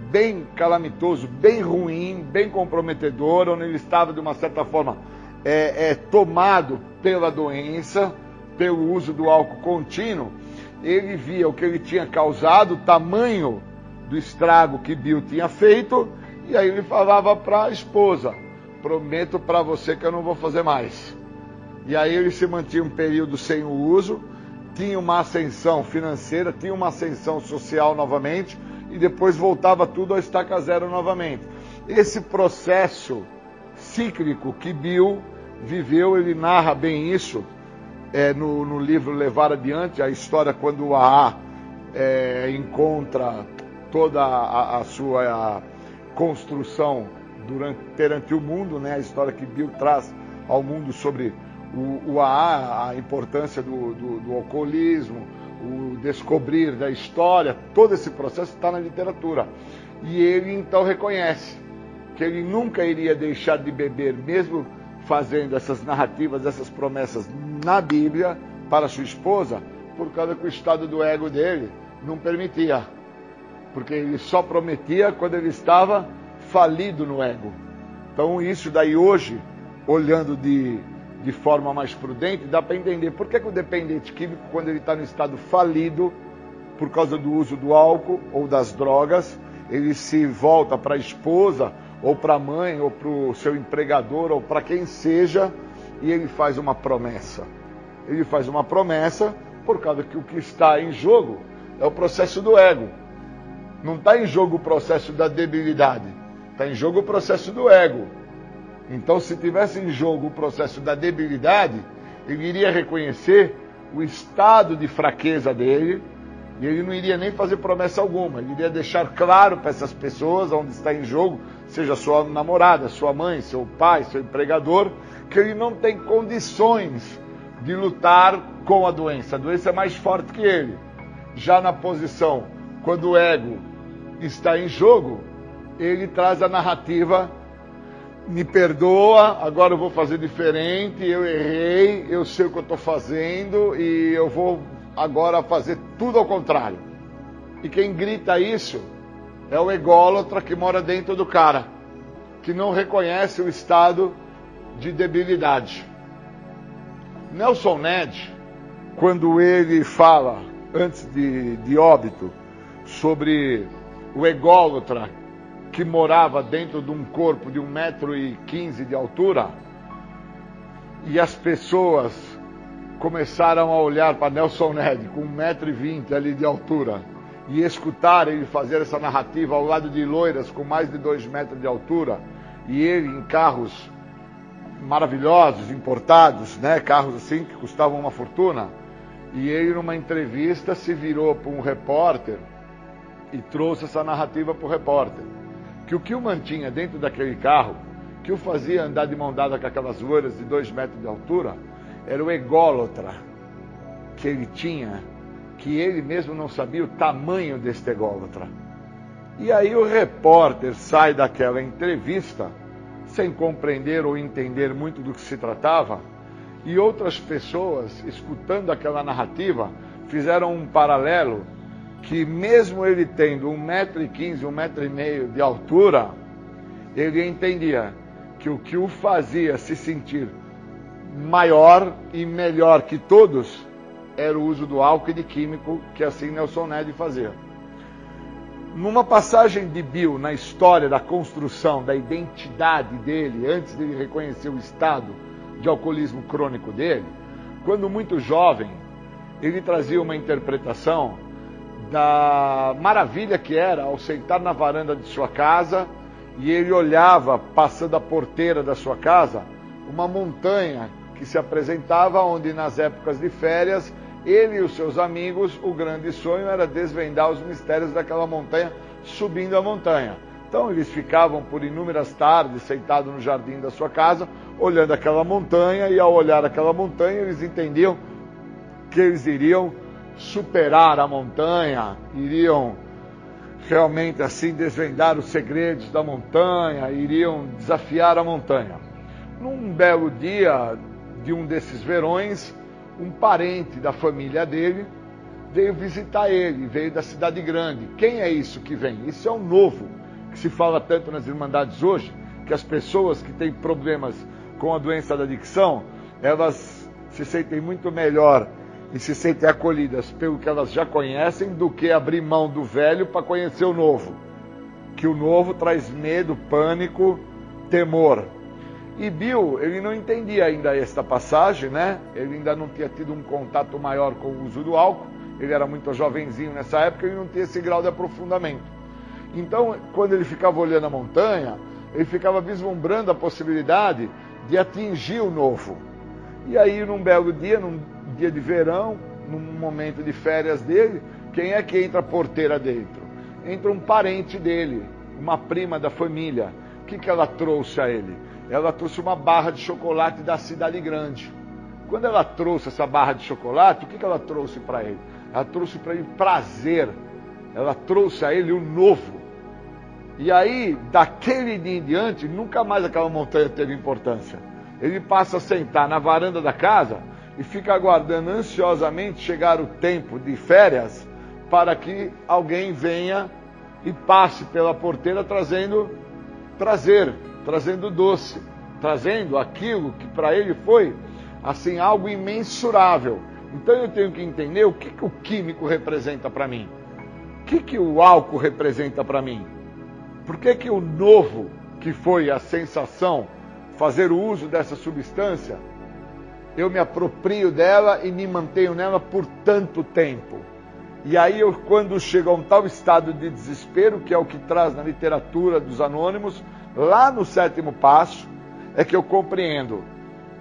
bem calamitoso, bem ruim, bem comprometedor, onde ele estava de uma certa forma é, é, tomado pela doença, pelo uso do álcool contínuo, ele via o que ele tinha causado, o tamanho do estrago que Bill tinha feito, e aí ele falava para a esposa: Prometo para você que eu não vou fazer mais. E aí ele se mantinha um período sem o uso, tinha uma ascensão financeira, tinha uma ascensão social novamente, e depois voltava tudo a estaca zero novamente. Esse processo cíclico que Bill viveu, ele narra bem isso é, no, no, livro Levar Adiante, a história quando o AA é, encontra toda a, a sua construção durante, perante o mundo, né, a história que Bill traz ao mundo sobre o, o AA, a importância do, do, do alcoolismo, o descobrir da história, todo esse processo está na literatura. E ele então reconhece que ele nunca iria deixar de beber, mesmo fazendo essas narrativas, essas promessas na Bíblia para sua esposa, por causa que o estado do ego dele não permitia. Porque ele só prometia quando ele estava falido no ego. Então, isso daí hoje, olhando de, de forma mais prudente, dá para entender por que, que o dependente químico, quando ele está no estado falido, por causa do uso do álcool ou das drogas, ele se volta para a esposa ou para a mãe, ou para o seu empregador, ou para quem seja, e ele faz uma promessa. Ele faz uma promessa por causa que o que está em jogo é o processo do ego. Não está em jogo o processo da debilidade, está em jogo o processo do ego. Então, se tivesse em jogo o processo da debilidade, ele iria reconhecer o estado de fraqueza dele e ele não iria nem fazer promessa alguma. Ele iria deixar claro para essas pessoas onde está em jogo seja sua namorada, sua mãe, seu pai, seu empregador, que ele não tem condições de lutar com a doença. A doença é mais forte que ele. Já na posição, quando o ego está em jogo, ele traz a narrativa: me perdoa, agora eu vou fazer diferente, eu errei, eu sei o que eu estou fazendo e eu vou agora fazer tudo ao contrário. E quem grita isso é o ególatra que mora dentro do cara, que não reconhece o estado de debilidade. Nelson Ned, quando ele fala, antes de, de óbito, sobre o ególatra que morava dentro de um corpo de 1,15m de altura, e as pessoas começaram a olhar para Nelson Ned com 1,20m ali de altura e escutar ele fazer essa narrativa ao lado de loiras com mais de dois metros de altura, e ele em carros maravilhosos, importados, né? Carros assim que custavam uma fortuna. E ele, numa entrevista, se virou para um repórter e trouxe essa narrativa para o repórter. Que o que o mantinha dentro daquele carro, que o fazia andar de mão dada com aquelas loiras de dois metros de altura, era o ególatra que ele tinha, que ele mesmo não sabia o tamanho deste ególatra. E aí o repórter sai daquela entrevista sem compreender ou entender muito do que se tratava, e outras pessoas, escutando aquela narrativa, fizeram um paralelo que mesmo ele tendo um metro e quinze, um metro e meio de altura, ele entendia que o que o fazia se sentir maior e melhor que todos era o uso do álcool e de químico que assim Nelson Ned fazia. Numa passagem de Bill na história da construção da identidade dele, antes de ele reconhecer o estado de alcoolismo crônico dele, quando muito jovem, ele trazia uma interpretação da maravilha que era ao sentar na varanda de sua casa e ele olhava, passando a porteira da sua casa, uma montanha que se apresentava onde nas épocas de férias ele e os seus amigos, o grande sonho era desvendar os mistérios daquela montanha, subindo a montanha. Então eles ficavam por inúmeras tardes sentados no jardim da sua casa, olhando aquela montanha, e ao olhar aquela montanha, eles entendiam que eles iriam superar a montanha, iriam realmente assim desvendar os segredos da montanha, iriam desafiar a montanha. Num belo dia de um desses verões, um parente da família dele veio visitar ele, veio da cidade grande. Quem é isso que vem? Isso é um novo, que se fala tanto nas Irmandades hoje, que as pessoas que têm problemas com a doença da adicção, elas se sentem muito melhor e se sentem acolhidas pelo que elas já conhecem do que abrir mão do velho para conhecer o novo. Que o novo traz medo, pânico, temor. E Bill, ele não entendia ainda esta passagem, né? Ele ainda não tinha tido um contato maior com o uso do álcool. Ele era muito jovenzinho nessa época, ele não tinha esse grau de aprofundamento. Então, quando ele ficava olhando a montanha, ele ficava vislumbrando a possibilidade de atingir o novo. E aí, num belo dia, num dia de verão, num momento de férias dele, quem é que entra a porteira dentro? Entra um parente dele, uma prima da família. O que, que ela trouxe a ele? ela trouxe uma barra de chocolate da cidade grande. Quando ela trouxe essa barra de chocolate, o que, que ela trouxe para ele? Ela trouxe para ele prazer. Ela trouxe a ele o novo. E aí, daquele dia em diante, nunca mais aquela montanha teve importância. Ele passa a sentar na varanda da casa e fica aguardando ansiosamente chegar o tempo de férias para que alguém venha e passe pela porteira trazendo prazer, trazendo doce, trazendo aquilo que para ele foi assim algo imensurável. Então eu tenho que entender o que, que o químico representa para mim. O que, que o álcool representa para mim? Por que, que o novo, que foi a sensação, fazer o uso dessa substância, eu me aproprio dela e me mantenho nela por tanto tempo? E aí, eu, quando chego a um tal estado de desespero, que é o que traz na literatura dos anônimos, lá no sétimo passo, é que eu compreendo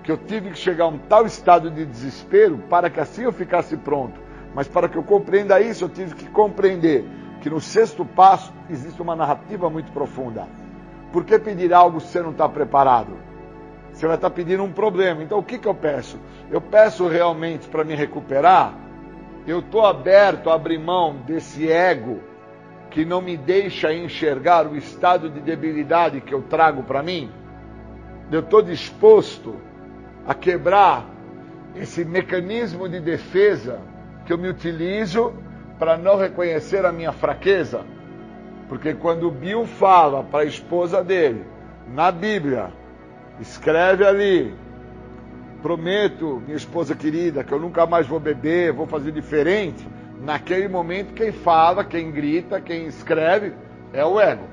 que eu tive que chegar a um tal estado de desespero para que assim eu ficasse pronto. Mas para que eu compreenda isso, eu tive que compreender que no sexto passo existe uma narrativa muito profunda. Por que pedir algo se você não está preparado? Você vai estar pedindo um problema. Então o que, que eu peço? Eu peço realmente para me recuperar. Eu estou aberto a abrir mão desse ego que não me deixa enxergar o estado de debilidade que eu trago para mim, eu estou disposto a quebrar esse mecanismo de defesa que eu me utilizo para não reconhecer a minha fraqueza. Porque quando Bill fala para a esposa dele, na Bíblia, escreve ali: Prometo, minha esposa querida, que eu nunca mais vou beber, vou fazer diferente. Naquele momento, quem fala, quem grita, quem escreve é o ego.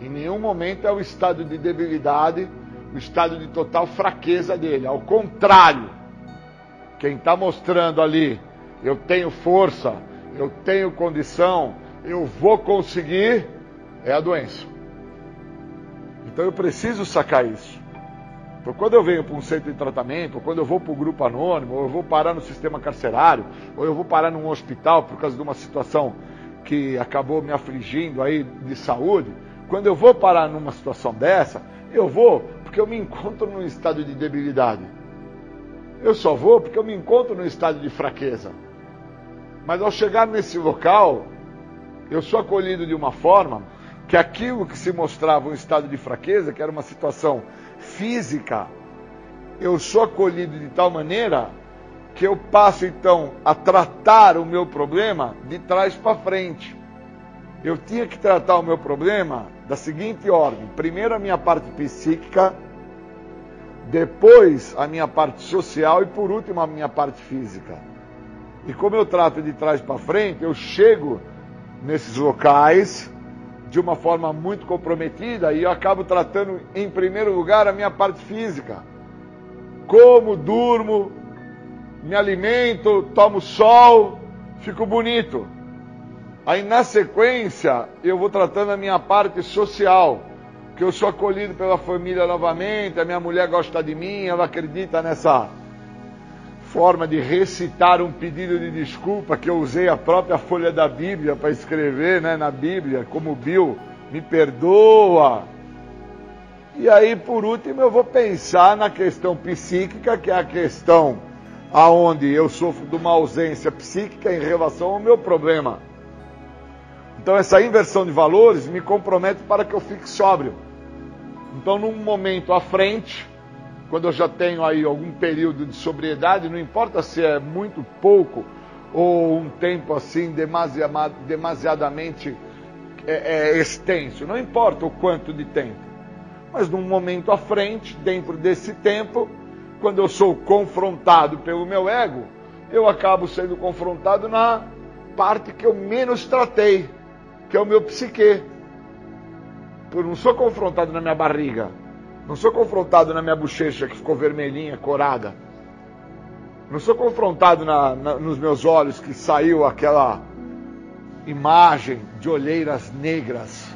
Em nenhum momento é o estado de debilidade, o estado de total fraqueza dele. Ao contrário, quem está mostrando ali, eu tenho força, eu tenho condição, eu vou conseguir, é a doença. Então eu preciso sacar isso. Então, quando eu venho para um centro de tratamento, ou quando eu vou para o grupo anônimo, ou eu vou parar no sistema carcerário, ou eu vou parar num hospital por causa de uma situação que acabou me afligindo aí de saúde, quando eu vou parar numa situação dessa, eu vou porque eu me encontro num estado de debilidade. Eu só vou porque eu me encontro num estado de fraqueza. Mas ao chegar nesse local, eu sou acolhido de uma forma que aquilo que se mostrava um estado de fraqueza, que era uma situação física, eu sou acolhido de tal maneira que eu passo então a tratar o meu problema de trás para frente. Eu tinha que tratar o meu problema da seguinte ordem: primeiro a minha parte psíquica, depois a minha parte social e por último a minha parte física. E como eu trato de trás para frente, eu chego nesses locais de uma forma muito comprometida e eu acabo tratando em primeiro lugar a minha parte física. Como, durmo, me alimento, tomo sol, fico bonito. Aí na sequência eu vou tratando a minha parte social que eu sou acolhido pela família novamente, a minha mulher gosta de mim, ela acredita nessa forma de recitar um pedido de desculpa que eu usei a própria folha da Bíblia para escrever, né, na Bíblia, como Bill, me perdoa. E aí, por último, eu vou pensar na questão psíquica, que é a questão aonde eu sofro de uma ausência psíquica em relação ao meu problema. Então, essa inversão de valores me compromete para que eu fique sóbrio. Então, num momento à frente, quando eu já tenho aí algum período de sobriedade, não importa se é muito pouco ou um tempo assim demasiadamente é, é, extenso, não importa o quanto de tempo. Mas num momento à frente, dentro desse tempo, quando eu sou confrontado pelo meu ego, eu acabo sendo confrontado na parte que eu menos tratei, que é o meu psique. Eu não sou confrontado na minha barriga. Não sou confrontado na minha bochecha que ficou vermelhinha, corada. Não sou confrontado na, na, nos meus olhos que saiu aquela imagem de olheiras negras.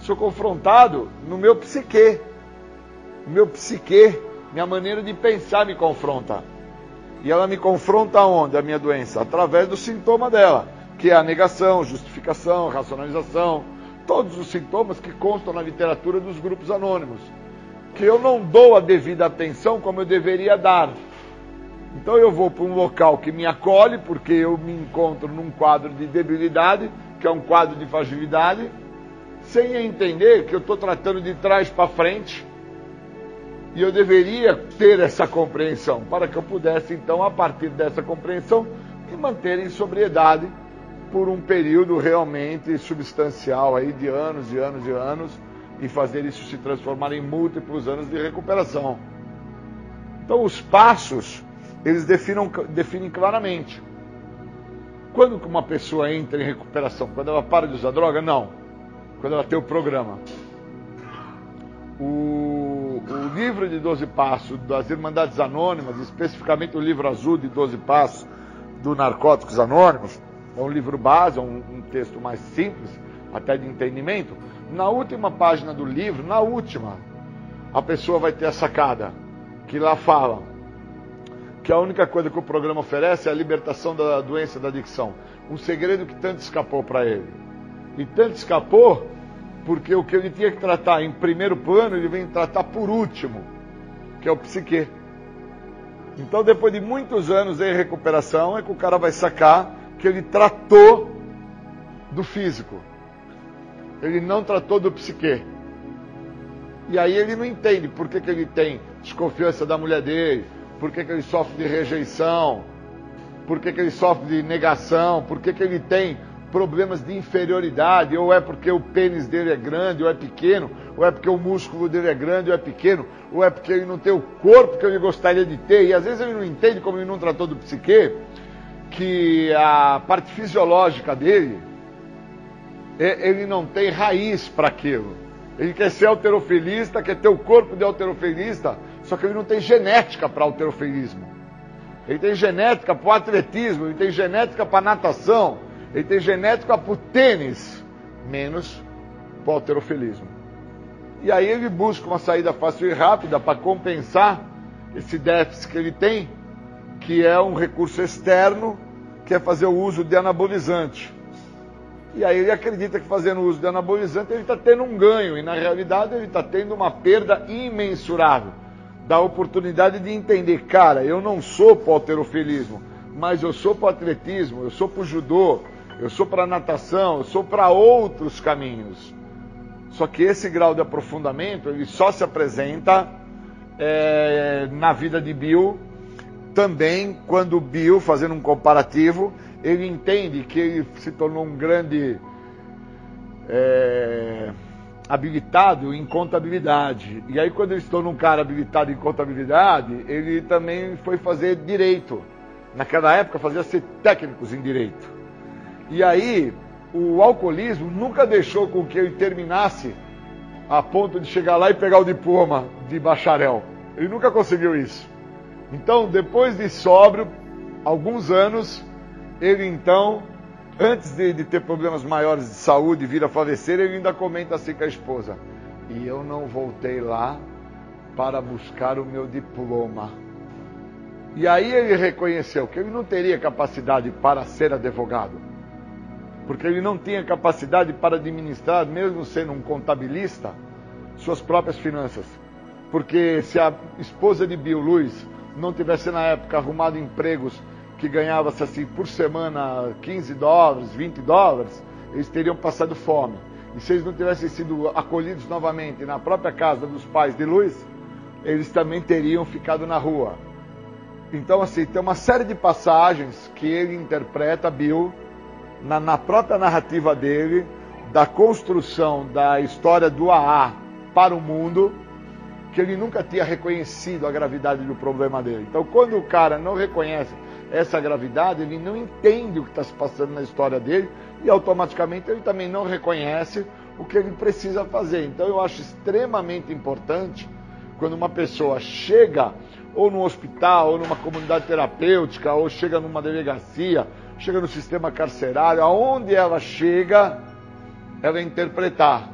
Sou confrontado no meu psique. O meu psique, minha maneira de pensar me confronta. E ela me confronta onde? A minha doença? Através do sintoma dela, que é a negação, justificação, racionalização, todos os sintomas que constam na literatura dos grupos anônimos, que eu não dou a devida atenção como eu deveria dar. Então eu vou para um local que me acolhe, porque eu me encontro num quadro de debilidade, que é um quadro de fragilidade, sem entender que eu estou tratando de trás para frente. E eu deveria ter essa compreensão, para que eu pudesse, então, a partir dessa compreensão, me manter em sobriedade por um período realmente substancial aí de anos e anos e anos e fazer isso se transformar em múltiplos anos de recuperação. Então os passos eles definam, definem claramente. Quando uma pessoa entra em recuperação? Quando ela para de usar droga? Não. Quando ela tem o programa. O, o livro de 12 Passos das Irmandades Anônimas, especificamente o livro azul de 12 Passos do Narcóticos Anônimos, é um livro base, é um, um texto mais simples, até de entendimento. Na última página do livro, na última, a pessoa vai ter a sacada, que lá fala que a única coisa que o programa oferece é a libertação da doença da adicção. Um segredo que tanto escapou para ele. E tanto escapou porque o que ele tinha que tratar em primeiro plano, ele vem tratar por último, que é o psique. Então, depois de muitos anos em recuperação, é que o cara vai sacar que ele tratou do físico. Ele não tratou do psique. E aí ele não entende por que, que ele tem desconfiança da mulher dele, por que, que ele sofre de rejeição, por que, que ele sofre de negação, por que, que ele tem problemas de inferioridade, ou é porque o pênis dele é grande ou é pequeno, ou é porque o músculo dele é grande ou é pequeno, ou é porque ele não tem o corpo que ele gostaria de ter, e às vezes ele não entende como ele não tratou do psique, que a parte fisiológica dele, ele não tem raiz para aquilo. Ele quer ser alterofilista, quer ter o corpo de alterofilista, só que ele não tem genética para alterofilismo. Ele tem genética para o atletismo, ele tem genética para natação, ele tem genética para o tênis, menos para o alterofilismo. E aí ele busca uma saída fácil e rápida para compensar esse déficit que ele tem, que é um recurso externo, que é fazer o uso de anabolizante. E aí ele acredita que fazendo uso de anabolizante ele está tendo um ganho, e na realidade ele está tendo uma perda imensurável da oportunidade de entender, cara, eu não sou para o alterofilismo, mas eu sou para o atletismo, eu sou para o judô, eu sou para a natação, eu sou para outros caminhos. Só que esse grau de aprofundamento ele só se apresenta é, na vida de Bill também quando Bill, fazendo um comparativo, ele entende que ele se tornou um grande é, habilitado em contabilidade. E aí, quando ele se tornou um cara habilitado em contabilidade, ele também foi fazer direito. Naquela época, fazia-se técnicos em direito. E aí, o alcoolismo nunca deixou com que ele terminasse a ponto de chegar lá e pegar o diploma de bacharel. Ele nunca conseguiu isso. Então, depois de sóbrio, alguns anos, ele então, antes de, de ter problemas maiores de saúde e vir a falecer, ele ainda comenta assim com a esposa: E eu não voltei lá para buscar o meu diploma. E aí ele reconheceu que ele não teria capacidade para ser advogado, porque ele não tinha capacidade para administrar, mesmo sendo um contabilista, suas próprias finanças. Porque se a esposa de Bill Luiz não tivesse na época arrumado empregos que ganhava-se assim por semana 15 dólares, 20 dólares, eles teriam passado fome. E se eles não tivessem sido acolhidos novamente na própria casa dos pais de Luiz, eles também teriam ficado na rua. Então, assim, tem uma série de passagens que ele interpreta, Bill, na, na própria narrativa dele, da construção da história do AA para o mundo, que ele nunca tinha reconhecido a gravidade do problema dele. Então, quando o cara não reconhece essa gravidade, ele não entende o que está se passando na história dele e automaticamente ele também não reconhece o que ele precisa fazer. Então, eu acho extremamente importante quando uma pessoa chega ou no hospital, ou numa comunidade terapêutica, ou chega numa delegacia, chega no sistema carcerário, aonde ela chega, ela interpretar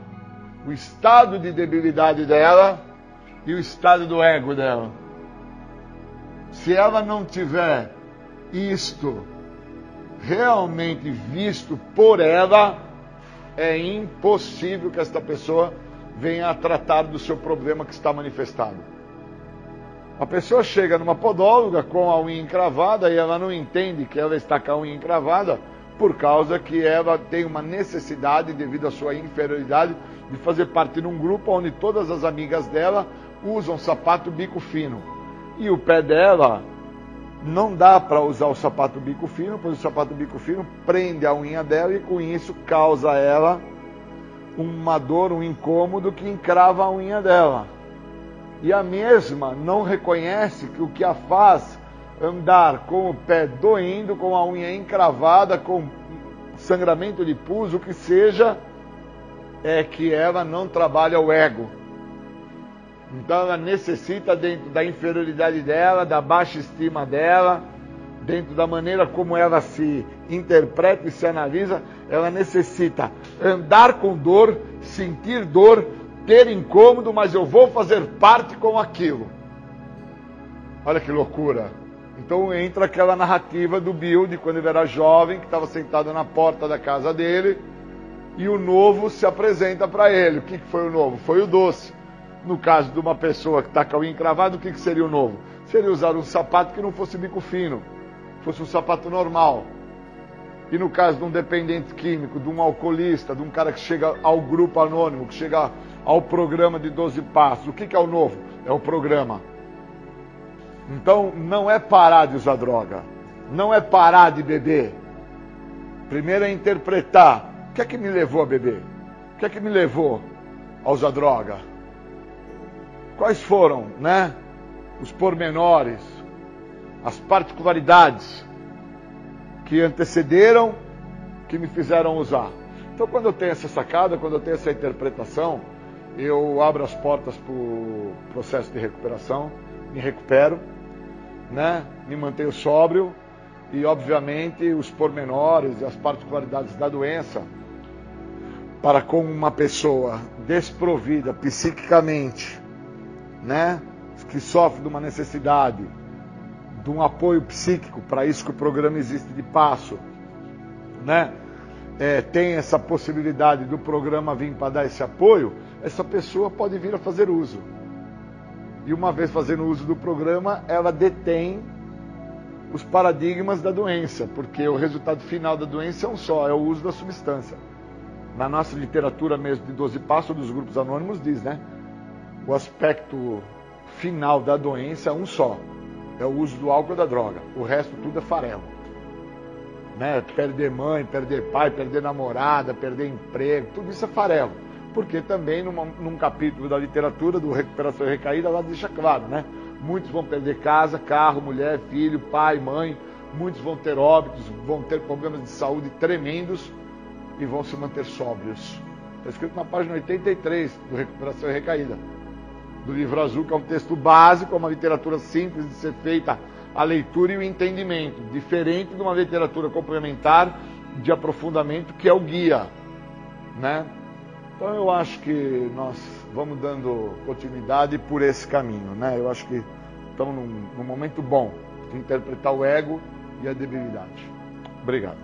o estado de debilidade dela e o estado do ego dela. Se ela não tiver isto realmente visto por ela, é impossível que esta pessoa venha a tratar do seu problema que está manifestado. A pessoa chega numa podóloga com a unha encravada e ela não entende que ela está com a unha encravada por causa que ela tem uma necessidade, devido à sua inferioridade, de fazer parte de um grupo onde todas as amigas dela usam sapato bico fino. E o pé dela não dá para usar o sapato bico fino, pois o sapato bico fino prende a unha dela e com isso causa a ela uma dor, um incômodo que encrava a unha dela. E a mesma não reconhece que o que a faz andar com o pé doendo, com a unha encravada, com sangramento de pus, o que seja, é que ela não trabalha o ego. Então ela necessita, dentro da inferioridade dela, da baixa estima dela, dentro da maneira como ela se interpreta e se analisa, ela necessita andar com dor, sentir dor, ter incômodo, mas eu vou fazer parte com aquilo. Olha que loucura. Então entra aquela narrativa do Bill de quando ele era jovem, que estava sentado na porta da casa dele, e o novo se apresenta para ele. O que, foi o novo? Foi o doce. No caso de uma pessoa que está com a unha encravada, o que, que seria o novo? Seria usar um sapato que não fosse bico fino, fosse um sapato normal. E no caso de um dependente químico, de um alcoolista, de um cara que chega ao grupo anônimo, que chega ao programa de 12 passos, o que, que é o novo? É o programa. Então não é parar de usar droga, não é parar de beber. Primeiro é interpretar o que é que me levou a beber, o que é que me levou a usar droga. Quais foram, né, os pormenores, as particularidades que antecederam, que me fizeram usar. Então, quando eu tenho essa sacada, quando eu tenho essa interpretação, eu abro as portas para o processo de recuperação, me recupero, né? me mantenho sóbrio e, obviamente, os pormenores e as particularidades da doença para com uma pessoa desprovida psiquicamente, né, que sofre de uma necessidade, de um apoio psíquico, para isso que o programa existe de passo, né, é, tem essa possibilidade do programa vir para dar esse apoio, essa pessoa pode vir a fazer uso. E uma vez fazendo uso do programa, ela detém os paradigmas da doença, porque o resultado final da doença é um só, é o uso da substância. Na nossa literatura mesmo de 12 passos dos grupos anônimos diz, né? O aspecto final da doença é um só, é o uso do álcool e da droga. O resto tudo é farelo. Né? Perder mãe, perder pai, perder namorada, perder emprego, tudo isso é farelo. Porque também numa, num capítulo da literatura do Recuperação e Recaída, ela deixa claro, né? Muitos vão perder casa, carro, mulher, filho, pai, mãe. Muitos vão ter óbitos, vão ter problemas de saúde tremendos e vão se manter sóbrios. Está escrito na página 83 do Recuperação e Recaída, do livro azul, que é um texto básico, é uma literatura simples de ser feita a leitura e o entendimento, diferente de uma literatura complementar de aprofundamento que é o guia, né? Então eu acho que nós vamos dando continuidade por esse caminho, né? Eu acho que estamos num, num momento bom de interpretar o ego e a debilidade. Obrigado.